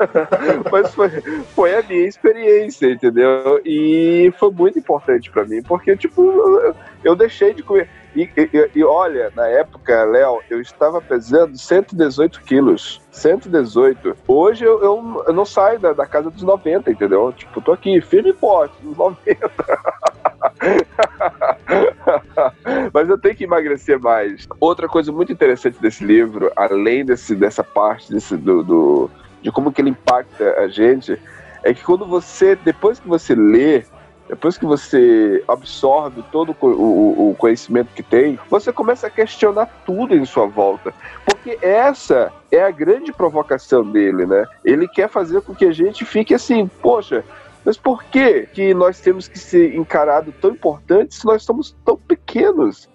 Mas foi, foi a minha experiência, entendeu? E foi muito importante para mim, porque, tipo, eu, eu deixei de comer. E, e, e, olha, na época, Léo, eu estava pesando 118 quilos. 118. Hoje eu, eu, eu não saio da, da, casa dos 90, entendeu? Tipo, tô aqui, firme e forte, nos 90. Mas eu tenho que emagrecer mais. Outra coisa muito interessante desse livro, além desse, dessa parte desse, do, do, de como que ele impacta a gente, é que quando você, depois que você lê, depois que você absorve todo o, o, conhecimento que tem, você começa a questionar tudo em sua volta. Porque essa é a grande provocação dele, né? Ele quer fazer com que a gente fique assim, poxa, mas por que, que nós temos que ser encarados tão importantes se nós somos tão pequenos?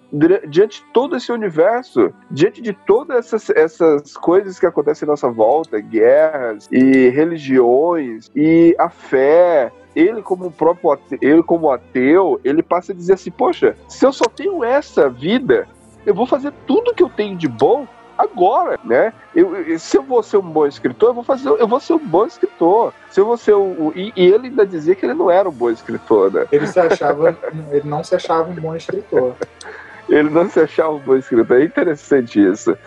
Diante de todo esse universo, diante de todas essas, essas coisas que acontecem à nossa volta, guerras e religiões e a fé, ele como próprio ateu, ele como ateu, ele passa a dizer assim, poxa, se eu só tenho essa vida, eu vou fazer tudo que eu tenho de bom agora, né? Eu, se eu vou ser um bom escritor, eu vou fazer, eu vou ser um bom escritor. Se eu vou ser um, e, e, ele ainda dizia que ele não era um bom escritor, né? Ele se achava, ele não se achava um bom escritor. ele não se achava um bom escritor. É interessante isso.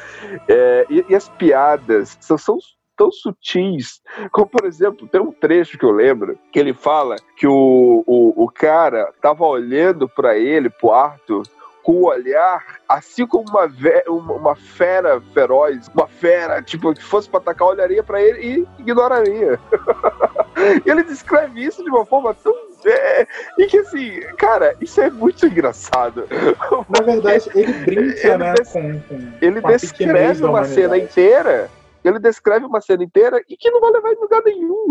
É, e, e, as piadas são, são tão sutis. Como, por exemplo, tem um trecho que eu lembro que ele fala que o, o, o cara tava olhando para ele, pro Arthur, com o olhar, assim como uma, uma fera feroz, uma fera, tipo, que fosse para atacar, olharia para ele e ignoraria. ele descreve isso de uma forma tão é, e que assim, cara, isso é muito engraçado. Na verdade, ele brinca, ele né? Des... Com, com, ele com descreve uma cena inteira ele descreve uma cena inteira e que não vai levar em lugar nenhum.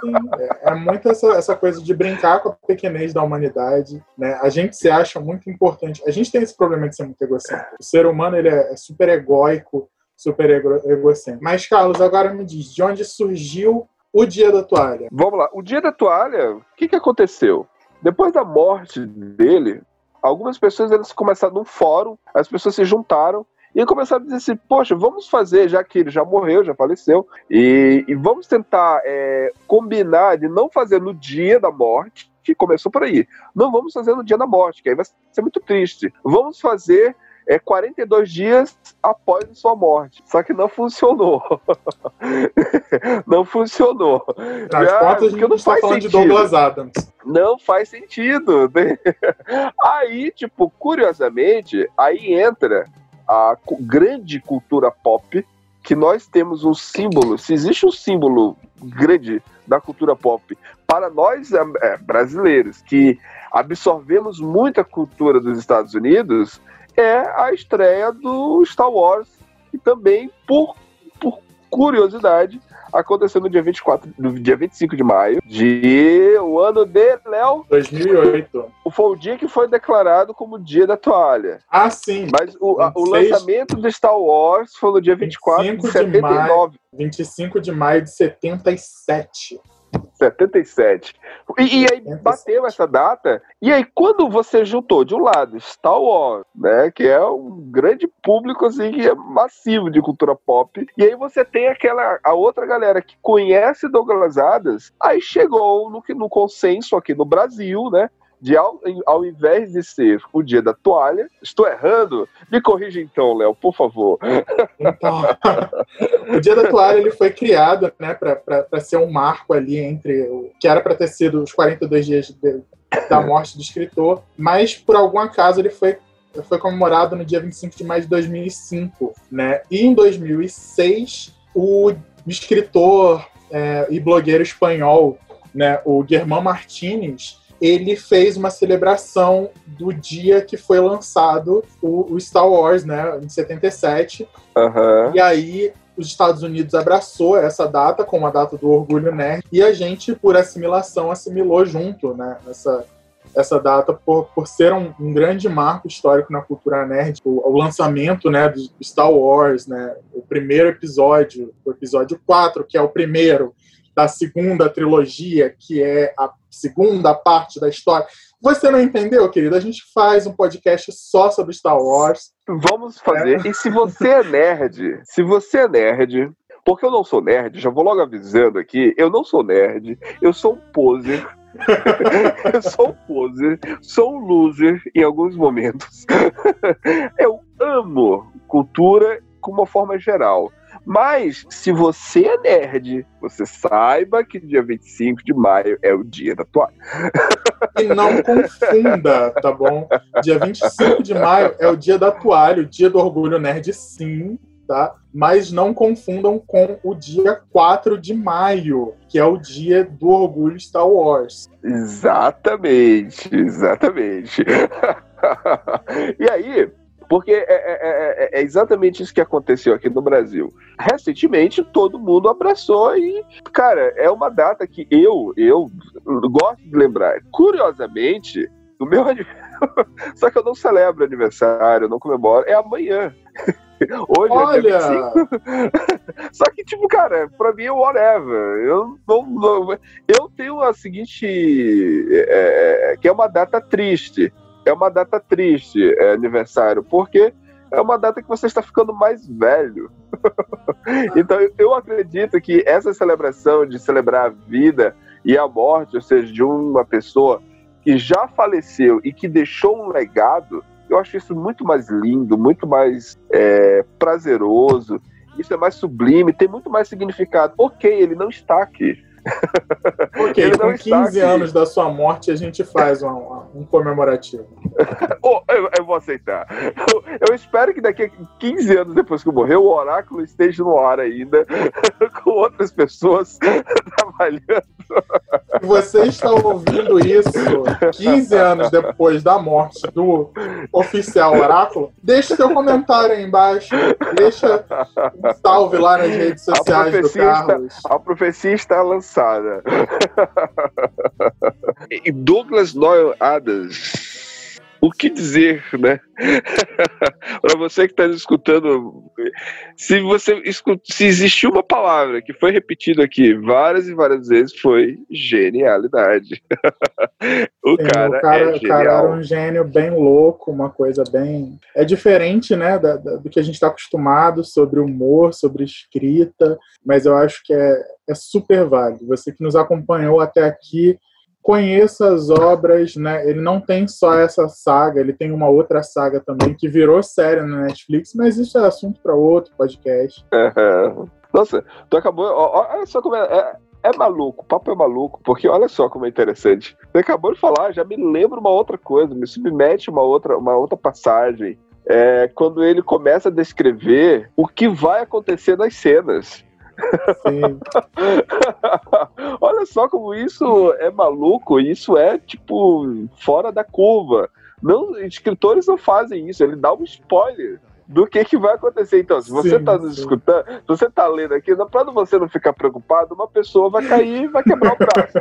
Sim, é, é muito essa, essa coisa de brincar com a pequenez da humanidade. Né? A gente se acha muito importante. A gente tem esse problema de ser muito egocêntrico. O ser humano ele é, é super egóico, super ego, egocêntrico. Mas, Carlos, agora me diz, de onde surgiu o Dia da Toalha? Vamos lá. O Dia da Toalha, o que, que aconteceu? Depois da morte dele, algumas pessoas eles começaram num fórum, as pessoas se juntaram e começaram a dizer assim: poxa, vamos fazer, já que ele já morreu, já faleceu, e, e vamos tentar é, combinar de não fazer no dia da morte, que começou por aí. Não vamos fazer no dia da morte, que aí vai ser muito triste. Vamos fazer é 42 dias após a sua morte. Só que não funcionou. não funcionou. Nas ah, contas, não, não faz falando sentido. de Douglas Adams. Não faz sentido. aí, tipo, curiosamente, aí entra a grande cultura pop, que nós temos um símbolo, se existe um símbolo grande da cultura pop para nós é, é, brasileiros que absorvemos muita cultura dos Estados Unidos, é a estreia do Star Wars, e também por, por curiosidade, aconteceu no dia 24, no dia 25 de maio de o ano de Léo. 2008. Foi o dia que foi declarado como dia da toalha. Ah, sim. Mas o, a, o lançamento do Star Wars foi no dia 24 de 79. De maio, 25 de maio de 77. 77. E, e, aí bateu essa data. E aí, quando você juntou de um lado Star Wars, né, que é um grande público assim, que é massivo de cultura pop, e aí você tem aquela a outra galera que conhece Douglas Adams, aí chegou no, no consenso aqui no Brasil, né? De ao, ao invés de ser o dia da toalha, estou errando? Me corrija então, Léo, por favor. Então, o dia da toalha ele foi criado né, para ser um marco ali entre o que era para ter sido os 42 dias de, da morte do escritor, mas por algum acaso ele foi foi comemorado no dia 25 de maio de 2005, né? E em 2006 o escritor é, e blogueiro espanhol, né, o Germán Martínez, ele fez uma celebração do dia que foi lançado o, o Star Wars, né, em 77. Uhum. E aí os Estados Unidos abraçou essa data como a data do orgulho nerd e a gente, por assimilação, assimilou junto, né, essa, essa data por, por ser um, um grande marco histórico na cultura nerd, o, o, lançamento, né, do Star Wars, né, o primeiro episódio, o episódio 4, que é o primeiro da segunda trilogia, que é a segunda parte da história. Você não entendeu, querido? A gente faz um podcast só sobre Star Wars. Vamos fazer. É. E se você é nerd, se você é nerd, porque eu não sou nerd, já vou logo avisando aqui, eu não sou nerd, eu sou um poser. eu sou um poser, sou um loser em alguns momentos. eu amo cultura com uma forma geral. Mas, se você é nerd, você saiba que dia 25 de maio é o dia da toalha. E não confunda, tá bom? Dia 25 de maio é o dia da toalha, o dia do orgulho nerd, sim, tá? Mas não confundam com o dia 4 de maio, que é o dia do orgulho Star Wars. Exatamente, exatamente. e aí, porque é, é, é, é, exatamente isso que aconteceu aqui no Brasil. Recentemente, todo mundo abraçou e, cara, é uma data que eu, eu gosto de lembrar. Curiosamente, o meu Só que eu não celebro aniversário, não comemoro. É amanhã. Hoje Olha. é dia 25. Só que, tipo, cara, pra mim é whatever. Eu, não, não eu tenho a seguinte. É, que é uma data triste é uma data triste, é aniversário, porque é uma data que você está ficando mais velho. então eu acredito que essa celebração de celebrar a vida e a morte, ou seja, de uma pessoa que já faleceu e que deixou um legado, eu acho isso muito mais lindo, muito mais é, prazeroso, isso é mais sublime, tem muito mais significado. Ok, ele não está aqui. Ok, com 15 anos da sua morte a gente faz um, um comemorativo. oh, eu, eu, vou aceitar. Eu, eu, espero que daqui a 15 anos depois que eu morrer, o oráculo esteja no ar ainda, com outras pessoas trabalhando. Se você está ouvindo isso 15 anos depois da morte do oficial oráculo, deixe seu comentário aí embaixo. Deixa um salve lá nas redes sociais do Carlos. Está, a profecia está lançada. e Douglas Noel Adams o que dizer, né? Para você que está escutando, se você escuta, se existiu uma palavra que foi repetida aqui várias e várias vezes, foi genialidade. o, Sim, cara o cara é genial. O cara era um gênio bem louco, uma coisa bem. É diferente, né, da, da, do que a gente está acostumado sobre humor, sobre escrita, mas eu acho que é, é super válido. Você que nos acompanhou até aqui conheça as obras, né? Ele não tem só essa saga, ele tem uma outra saga também que virou série na Netflix, mas isso é assunto para outro podcast. Uhum. Nossa, tu acabou. Olha só como é, é, é, maluco, o papo é maluco, porque olha só como é interessante. Você acabou de falar, já me lembra uma outra coisa, me submete uma outra, uma outra passagem. É, quando ele começa a descrever o que vai acontecer nas cenas. Olha só como isso é maluco, isso é tipo fora da curva. Não, escritores não fazem isso, ele dá um spoiler do que, que vai acontecer. Então, se você Sim, tá nos escutando, se você tá lendo aqui, pra você não ficar preocupado, uma pessoa vai cair e vai quebrar o braço.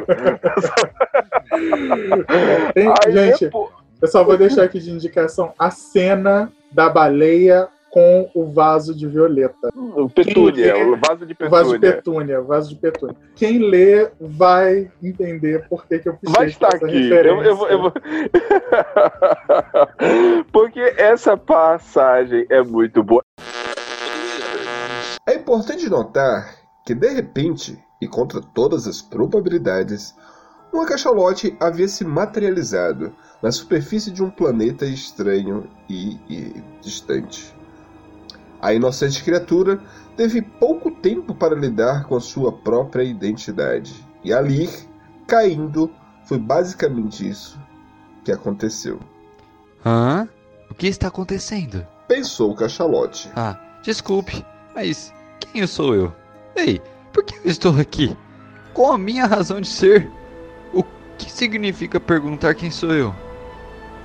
Aí, gente, depois- eu só vou deixar aqui de indicação a cena da baleia com o vaso de violeta. o petúnia, lê- o vaso de O vaso de petúnia. petúnia, o vaso de petúnia. Quem lê vai entender por que, que eu puxei Vai estar essa aqui. referência. Eu, eu eu vou- Porque essa passagem é muito boa. É importante notar que, de repente, e contra todas as probabilidades, uma cachalote havia se materializado na superfície de um planeta estranho e, e distante. A inocente criatura teve pouco tempo para lidar com a sua própria identidade, e ali, caindo, foi basicamente isso que aconteceu. Hã? O que está acontecendo? Pensou o cachalote. Ah, desculpe, mas quem sou eu? Ei, por que eu estou aqui? Qual a minha razão de ser? O que significa perguntar quem sou eu?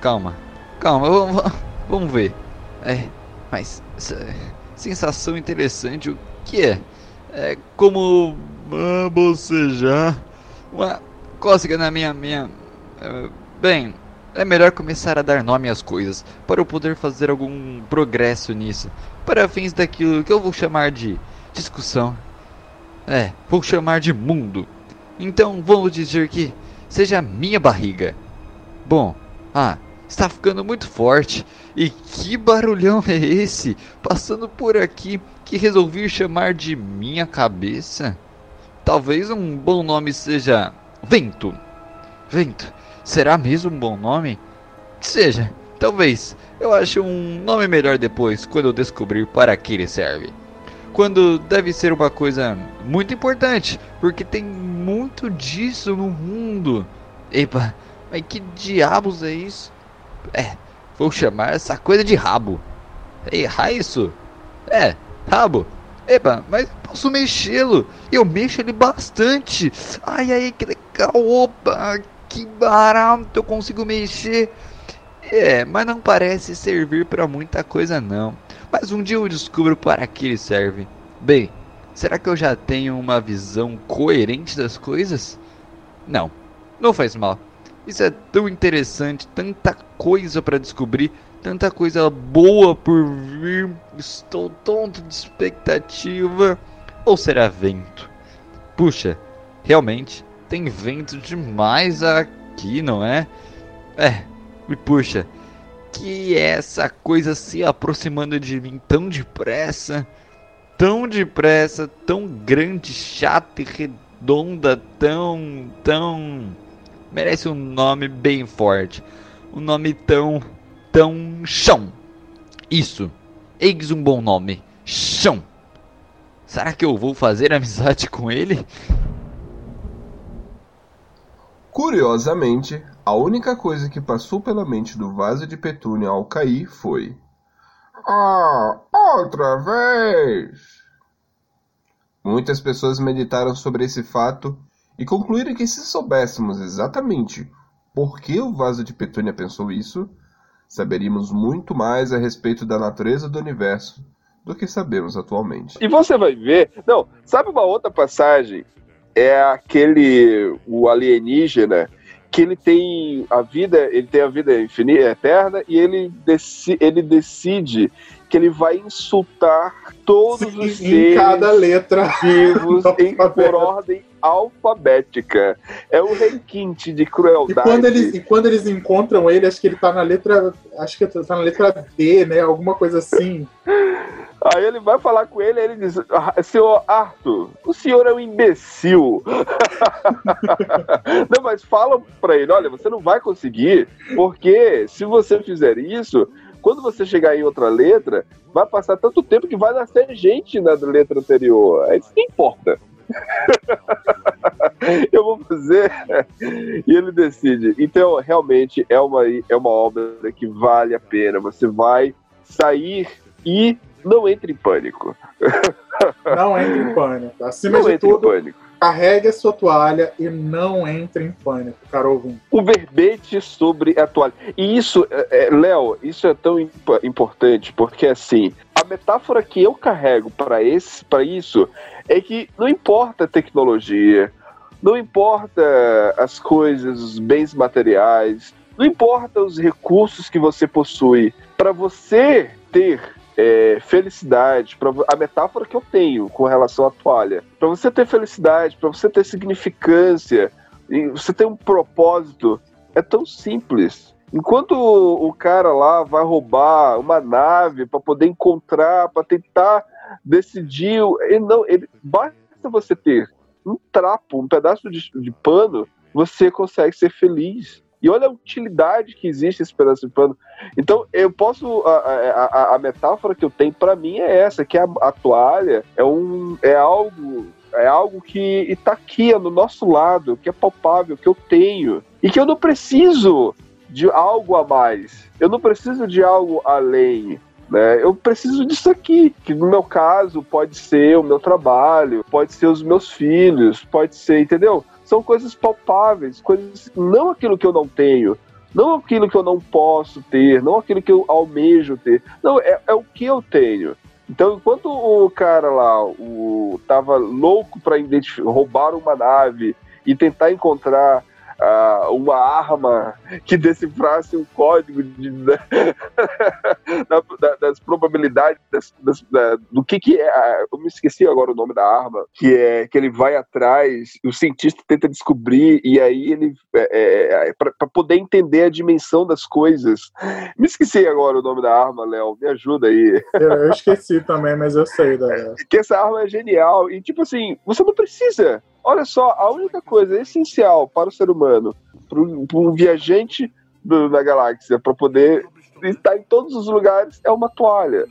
Calma, calma, vamos, vamos ver. É, mas sensação interessante, o que é? É como ah, bocejar, uma cócega na minha minha. ah, bem, é melhor começar a dar nome às coisas para eu poder fazer algum progresso nisso, para fins daquilo que eu vou chamar de discussão. É, vou chamar de mundo. Então vamos dizer que seja minha barriga. Bom, ah, está ficando muito forte. E que barulhão é esse passando por aqui que resolvi chamar de minha cabeça? Talvez um bom nome seja Vento. Vento, será mesmo um bom nome? Seja, talvez. Eu acho um nome melhor depois, quando eu descobrir para que ele serve. Quando deve ser uma coisa muito importante, porque tem muito disso no mundo. Epa, mas que diabos é isso? É, vou chamar essa coisa de rabo. Errar isso? É, rabo. Epa, mas posso mexê-lo. Eu mexo ele bastante. Ai, ai, que legal. Opa, que barato. Eu consigo mexer. É, mas não parece servir para muita coisa não. Mas um dia eu descubro para que ele serve. Bem, será que eu já tenho uma visão coerente das coisas? Não, não faz mal. Isso é tão interessante, tanta coisa para descobrir, tanta coisa boa por vir. Estou tonto de expectativa. Ou será vento? Puxa, realmente tem vento demais aqui, não é? É, e puxa, que é essa coisa se aproximando de mim tão depressa, tão depressa, tão grande, chata e redonda, tão, tão merece um nome bem forte, um nome tão, tão chão. Isso, eis um bom nome, chão. Será que eu vou fazer amizade com ele? Curiosamente, a única coisa que passou pela mente do vaso de petúnia ao cair foi: Ah, outra vez! Muitas pessoas meditaram sobre esse fato e concluíram que se soubéssemos exatamente por que o vaso de petúnia pensou isso, saberíamos muito mais a respeito da natureza do universo do que sabemos atualmente. E você vai ver. Não, sabe uma outra passagem? É aquele. O alienígena que ele tem a vida, ele tem a vida infinita, eterna, e ele, deci, ele decide que ele vai insultar todos os em seres cada letra. vivos em, por ordem alfabética. É um requinte de E crueldade. quando, eles, e quando eles encontram ele, acho que ele tá na letra. Acho que tá na letra D, né? Alguma coisa assim. Aí ele vai falar com ele, aí ele diz: "Ah, Senhor Arthur, o senhor é um imbecil. não, mas fala pra ele: olha, você não vai conseguir, porque se você fizer isso, quando você chegar em outra letra, vai passar tanto tempo que vai nascer gente na letra anterior. É isso que importa. Eu vou fazer. E ele decide. Então, realmente, é uma, é uma obra que vale a pena. Você vai sair e não entre em pânico. Não entre em pânico. Acima Não de entre em tudo, pânico. Carregue a sua toalha e não entre em pânico, caro ouvinte. O verbete sobre a toalha. E isso, é, é, Léo, isso é tão imp- importante, porque assim, a metáfora que eu carrego para esse, para isso, é que não importa a tecnologia, não importa as coisas, os bens materiais, não importa os recursos que você possui, para você ter é, felicidade, pra, a metáfora que eu tenho com relação à toalha, para você ter felicidade, para você ter significância, você ter um propósito, é tão simples. Enquanto o, o cara lá vai roubar uma nave para poder encontrar, para tentar decidir, ele não, ele basta você ter um trapo, um pedaço de, de pano, você consegue ser feliz. E olha a utilidade que existe esse de pano. Então, eu posso. A, a, a- a metáfora que eu tenho para mim é essa: que a, a toalha é, um, é algo. É algo que está aqui é no nosso lado, que é palpável, que eu tenho. E que eu não preciso de algo a mais. Eu não preciso de algo além. Né? Eu preciso disso aqui, que no meu caso pode ser o meu trabalho, pode ser os meus filhos, pode ser, entendeu? São coisas palpáveis, coisas não aquilo que eu não tenho, não aquilo que eu não posso ter, não aquilo que eu almejo ter. Não, é, é o que eu tenho. Então, enquanto o cara lá o, tava louco para roubar uma nave e tentar encontrar ah, uma arma que decifrasse um código de, da- da- da- das probabilidades das- das- da- do que que é. a- Eu me esqueci agora o nome da arma, que é que ele vai atrás, o cientista tenta descobrir e aí ele é, para poder entender a dimensão das coisas. Me esqueci agora o nome da arma, Léo. Me ajuda aí. Eu, eu esqueci também, mas eu sei da. que essa arma é genial. E, tipo assim, você não precisa. Olha só, a única coisa essencial para o ser humano, para um viajante da galáxia, para poder estar em todos os lugares, é uma toalha.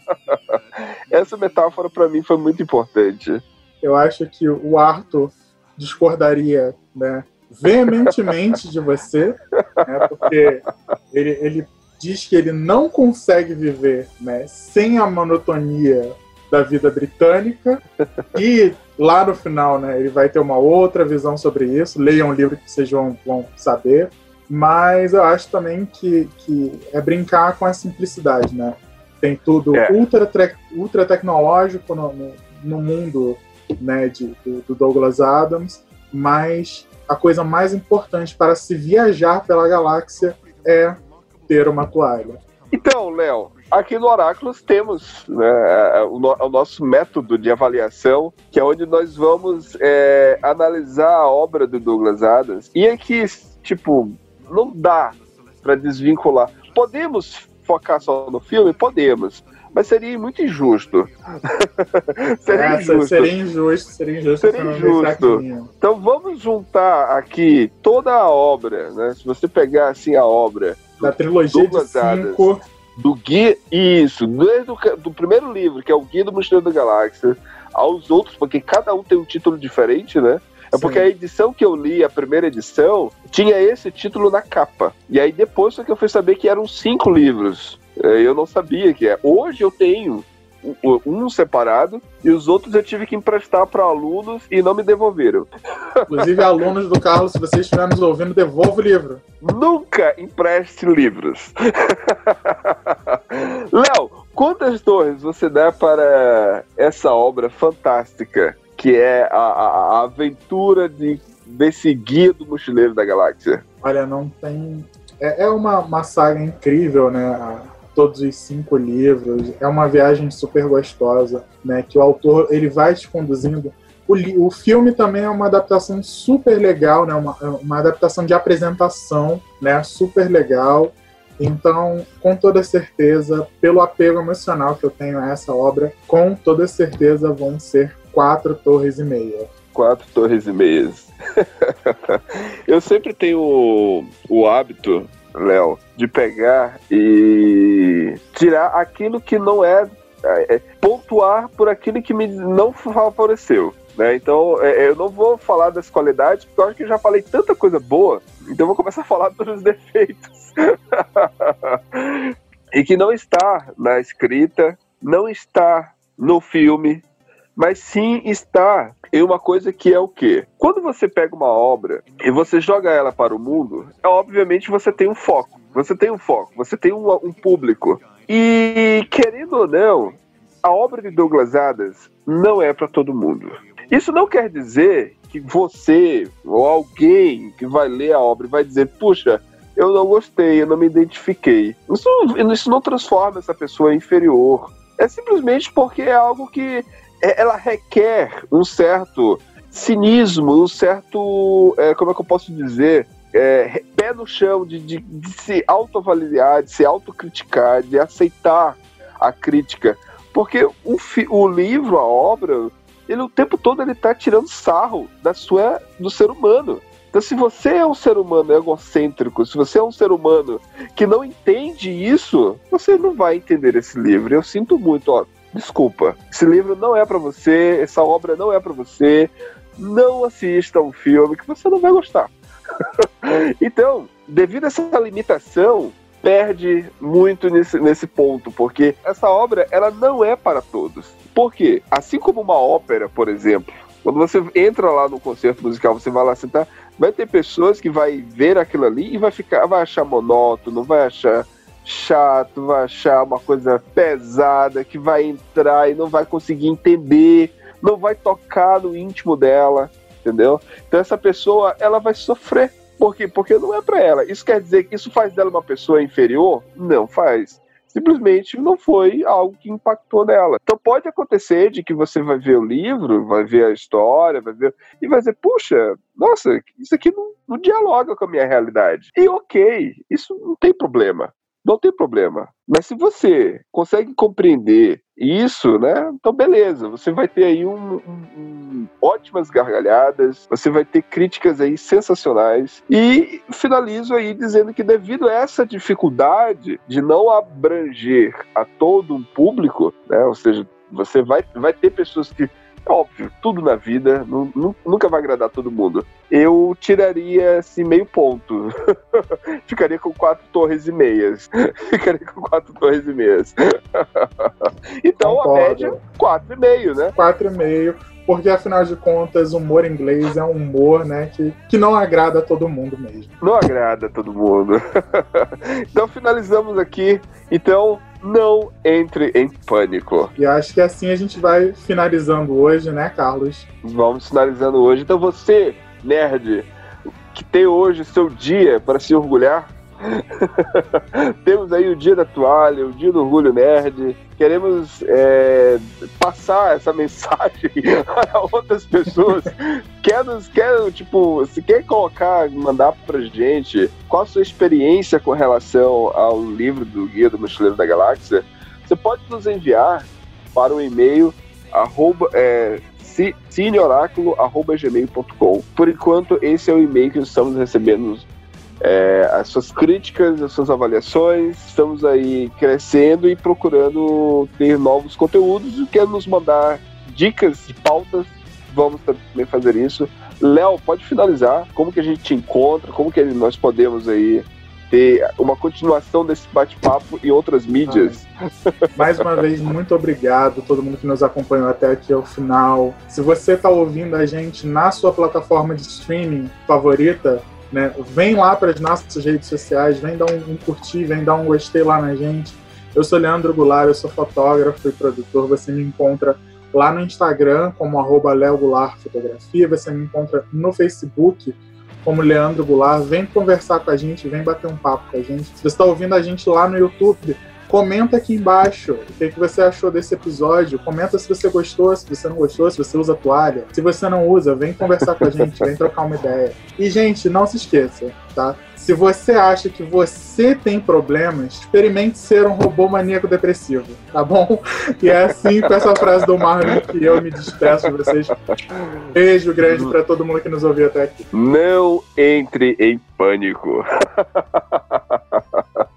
Essa metáfora, para mim, foi muito importante. Eu acho que o Arthur discordaria, né, veementemente de você, né, porque ele, ele diz que ele não consegue viver, né, sem a monotonia da vida britânica e lá no final, né, ele vai ter uma outra visão sobre isso. Leiam um livro que vocês vão, vão saber. Mas eu acho também que, que é brincar com a simplicidade, né? Tem tudo É. ultra, ultra tecnológico no, no, no mundo né, de, do, do Douglas Adams, mas a coisa mais importante para se viajar pela galáxia é ter uma toalha. Então, Léo, aqui no Oráculos temos né, o, no- o nosso método de avaliação, que é onde nós vamos é, analisar a obra do Douglas Adams. E aqui, tipo, não dá para desvincular. Podemos focar só no filme? Podemos. Mas seria muito injusto. seria injusto. Seria injusto, seria injusto. Seria injusto. aqui. Então vamos juntar aqui toda a obra, né? Se você pegar assim a obra Da trilogia de Douglas Adams. Do Guia, isso, desde o do primeiro livro, que é o Guia do Mochileiro da Galáxia, aos outros, porque cada um tem um título diferente, né? É Sim. porque a edição que eu li, a primeira edição, tinha esse título na capa. E aí depois foi que eu fui saber que eram cinco livros. É, Eu não sabia que é. Hoje eu tenho um- separado e os outros eu tive que emprestar para alunos e não me devolveram. Inclusive, alunos do Carlos, se vocês estiverem nos ouvindo, devolva o livro. Nunca empreste livros. Léo, quantas torres você dá para essa obra fantástica que é a, a- a aventura de, desse guia do mochileiro da galáxia? Olha, não tem. É, é uma, uma saga incrível, né? Todos os cinco livros. É uma viagem super gostosa, né? Que o autor ele vai te conduzindo. O, o filme também é uma adaptação super legal, né? Uma, uma adaptação de apresentação, né? Super legal. Então, com toda certeza, pelo apego emocional que eu tenho a essa obra, com toda certeza vão ser quatro torres e meia. Quatro torres e meias. Eu sempre tenho o, o hábito, Léo, de pegar e tirar aquilo que não é, é, é, pontuar por aquilo que me não favoreceu. Né? Então, é, eu não vou falar das qualidades, porque eu acho que eu já falei tanta coisa boa, então eu vou começar a falar dos defeitos. e que não está na escrita, não está no filme, mas sim está em uma coisa que é o quê? Quando você pega uma obra e você joga ela para o mundo, é, obviamente você tem um foco. Você tem um foco, você tem um, um público. E querendo ou não, a obra de Douglas Adams não é para todo mundo. Isso não quer dizer que você ou alguém que vai ler a obra vai dizer, puxa, eu não gostei, eu não me identifiquei. Isso, isso não transforma essa pessoa em inferior. É simplesmente porque é algo que ela requer um certo cinismo, um certo, é, como é que eu posso dizer, é, pé no chão de, de, de se autoavaliar, de se autocriticar, de aceitar a crítica. Porque o, o livro, a obra, ele o tempo todo ele tá tirando sarro da sua, do ser humano. Então, se você é um ser humano egocêntrico, se você é um ser humano que não entende isso, você não vai entender esse livro. Eu sinto muito, ó, desculpa. Esse livro não é para você, essa obra não é para você. Não assista um filme que você não vai gostar. então, devido a essa limitação, perde muito nesse, nesse ponto, porque essa obra ela não é para todos. Por quê? Assim como uma ópera, por exemplo, quando você entra lá no concerto musical, você vai lá sentar, vai ter pessoas que vai ver aquilo ali e vai ficar, vai achar monótono, vai achar chato, vai achar uma coisa pesada, que vai entrar e não vai conseguir entender, não vai tocar no íntimo dela, entendeu? Então essa pessoa, ela vai sofrer por quê? Porque não é para ela. Isso quer dizer que isso faz dela uma pessoa inferior? Não faz. Simplesmente não foi algo que impactou nela. Então pode acontecer de que você vai ver o livro, vai ver a história, vai ver e vai dizer, puxa, nossa, isso aqui não, não dialoga com a minha realidade. E ok, isso não tem problema não tem problema. Mas se você consegue compreender isso, né? Então beleza, você vai ter aí um, um, ótimas gargalhadas, você vai ter críticas aí sensacionais e finalizo aí dizendo que devido a essa dificuldade de não abranger a todo um público, né? Ou seja, você vai, vai ter pessoas que é óbvio, tudo na vida nunca vai agradar todo mundo. Eu tiraria assim meio ponto. Ficaria com quatro torres e meias. Ficaria com quatro torres e meias. então Concordo. a média, quatro e meio, né? Quatro e meio porque afinal de contas, humor inglês é um humor, né, que, que não agrada a todo mundo mesmo. Não agrada a todo mundo. então finalizamos aqui. Então, não entre em pânico. E acho que assim a gente vai finalizando hoje, né, Carlos? Vamos finalizando hoje. Então você, nerd, que tem hoje seu dia para se orgulhar, Temos aí o dia da toalha, o dia do orgulho nerd. Queremos é, passar essa mensagem a outras pessoas. quer, nos, quer, tipo, se quer colocar, mandar pra gente qual a sua experiência com relação ao livro do Guia do Mochileiro da Galáxia, você pode nos enviar para o e-mail arroba, é, cineoráculo.gmail.com. Por enquanto, esse é o e-mail que estamos recebendo é, as suas críticas, as suas avaliações. Estamos aí crescendo e procurando ter novos conteúdos. E quer nos mandar dicas de pautas, vamos também fazer isso. Léo, pode finalizar. Como que a gente te encontra? Como que nós podemos aí ter uma continuação desse bate-papo em outras mídias. Mais uma vez, muito obrigado a todo mundo que nos acompanhou até aqui ao final. Se você está ouvindo a gente na sua plataforma de streaming favorita, né? Vem lá para as nossas redes sociais, vem dar um, curtir, vem dar um gostei lá na gente. Eu sou Leandro Goulart, eu sou fotógrafo e produtor. Você me encontra lá no Instagram como arroba Leo Goulart Fotografia, você me encontra no Facebook como Leandro Goulart. Vem conversar com a gente, vem bater um papo com a gente. Se você está ouvindo a gente lá no YouTube, Comenta aqui embaixo o que, que você achou desse episódio. Comenta se você gostou, se você não gostou, se você usa toalha. Se você não usa, vem conversar com a gente, vem trocar uma ideia. E, gente, não se esqueça, tá? Se você acha que você tem problemas, experimente ser um robô maníaco depressivo, tá bom? E é assim, com essa frase do Marlon, que eu me despeço de vocês. Beijo grande para todo mundo que nos ouviu até aqui. Não entre em pânico.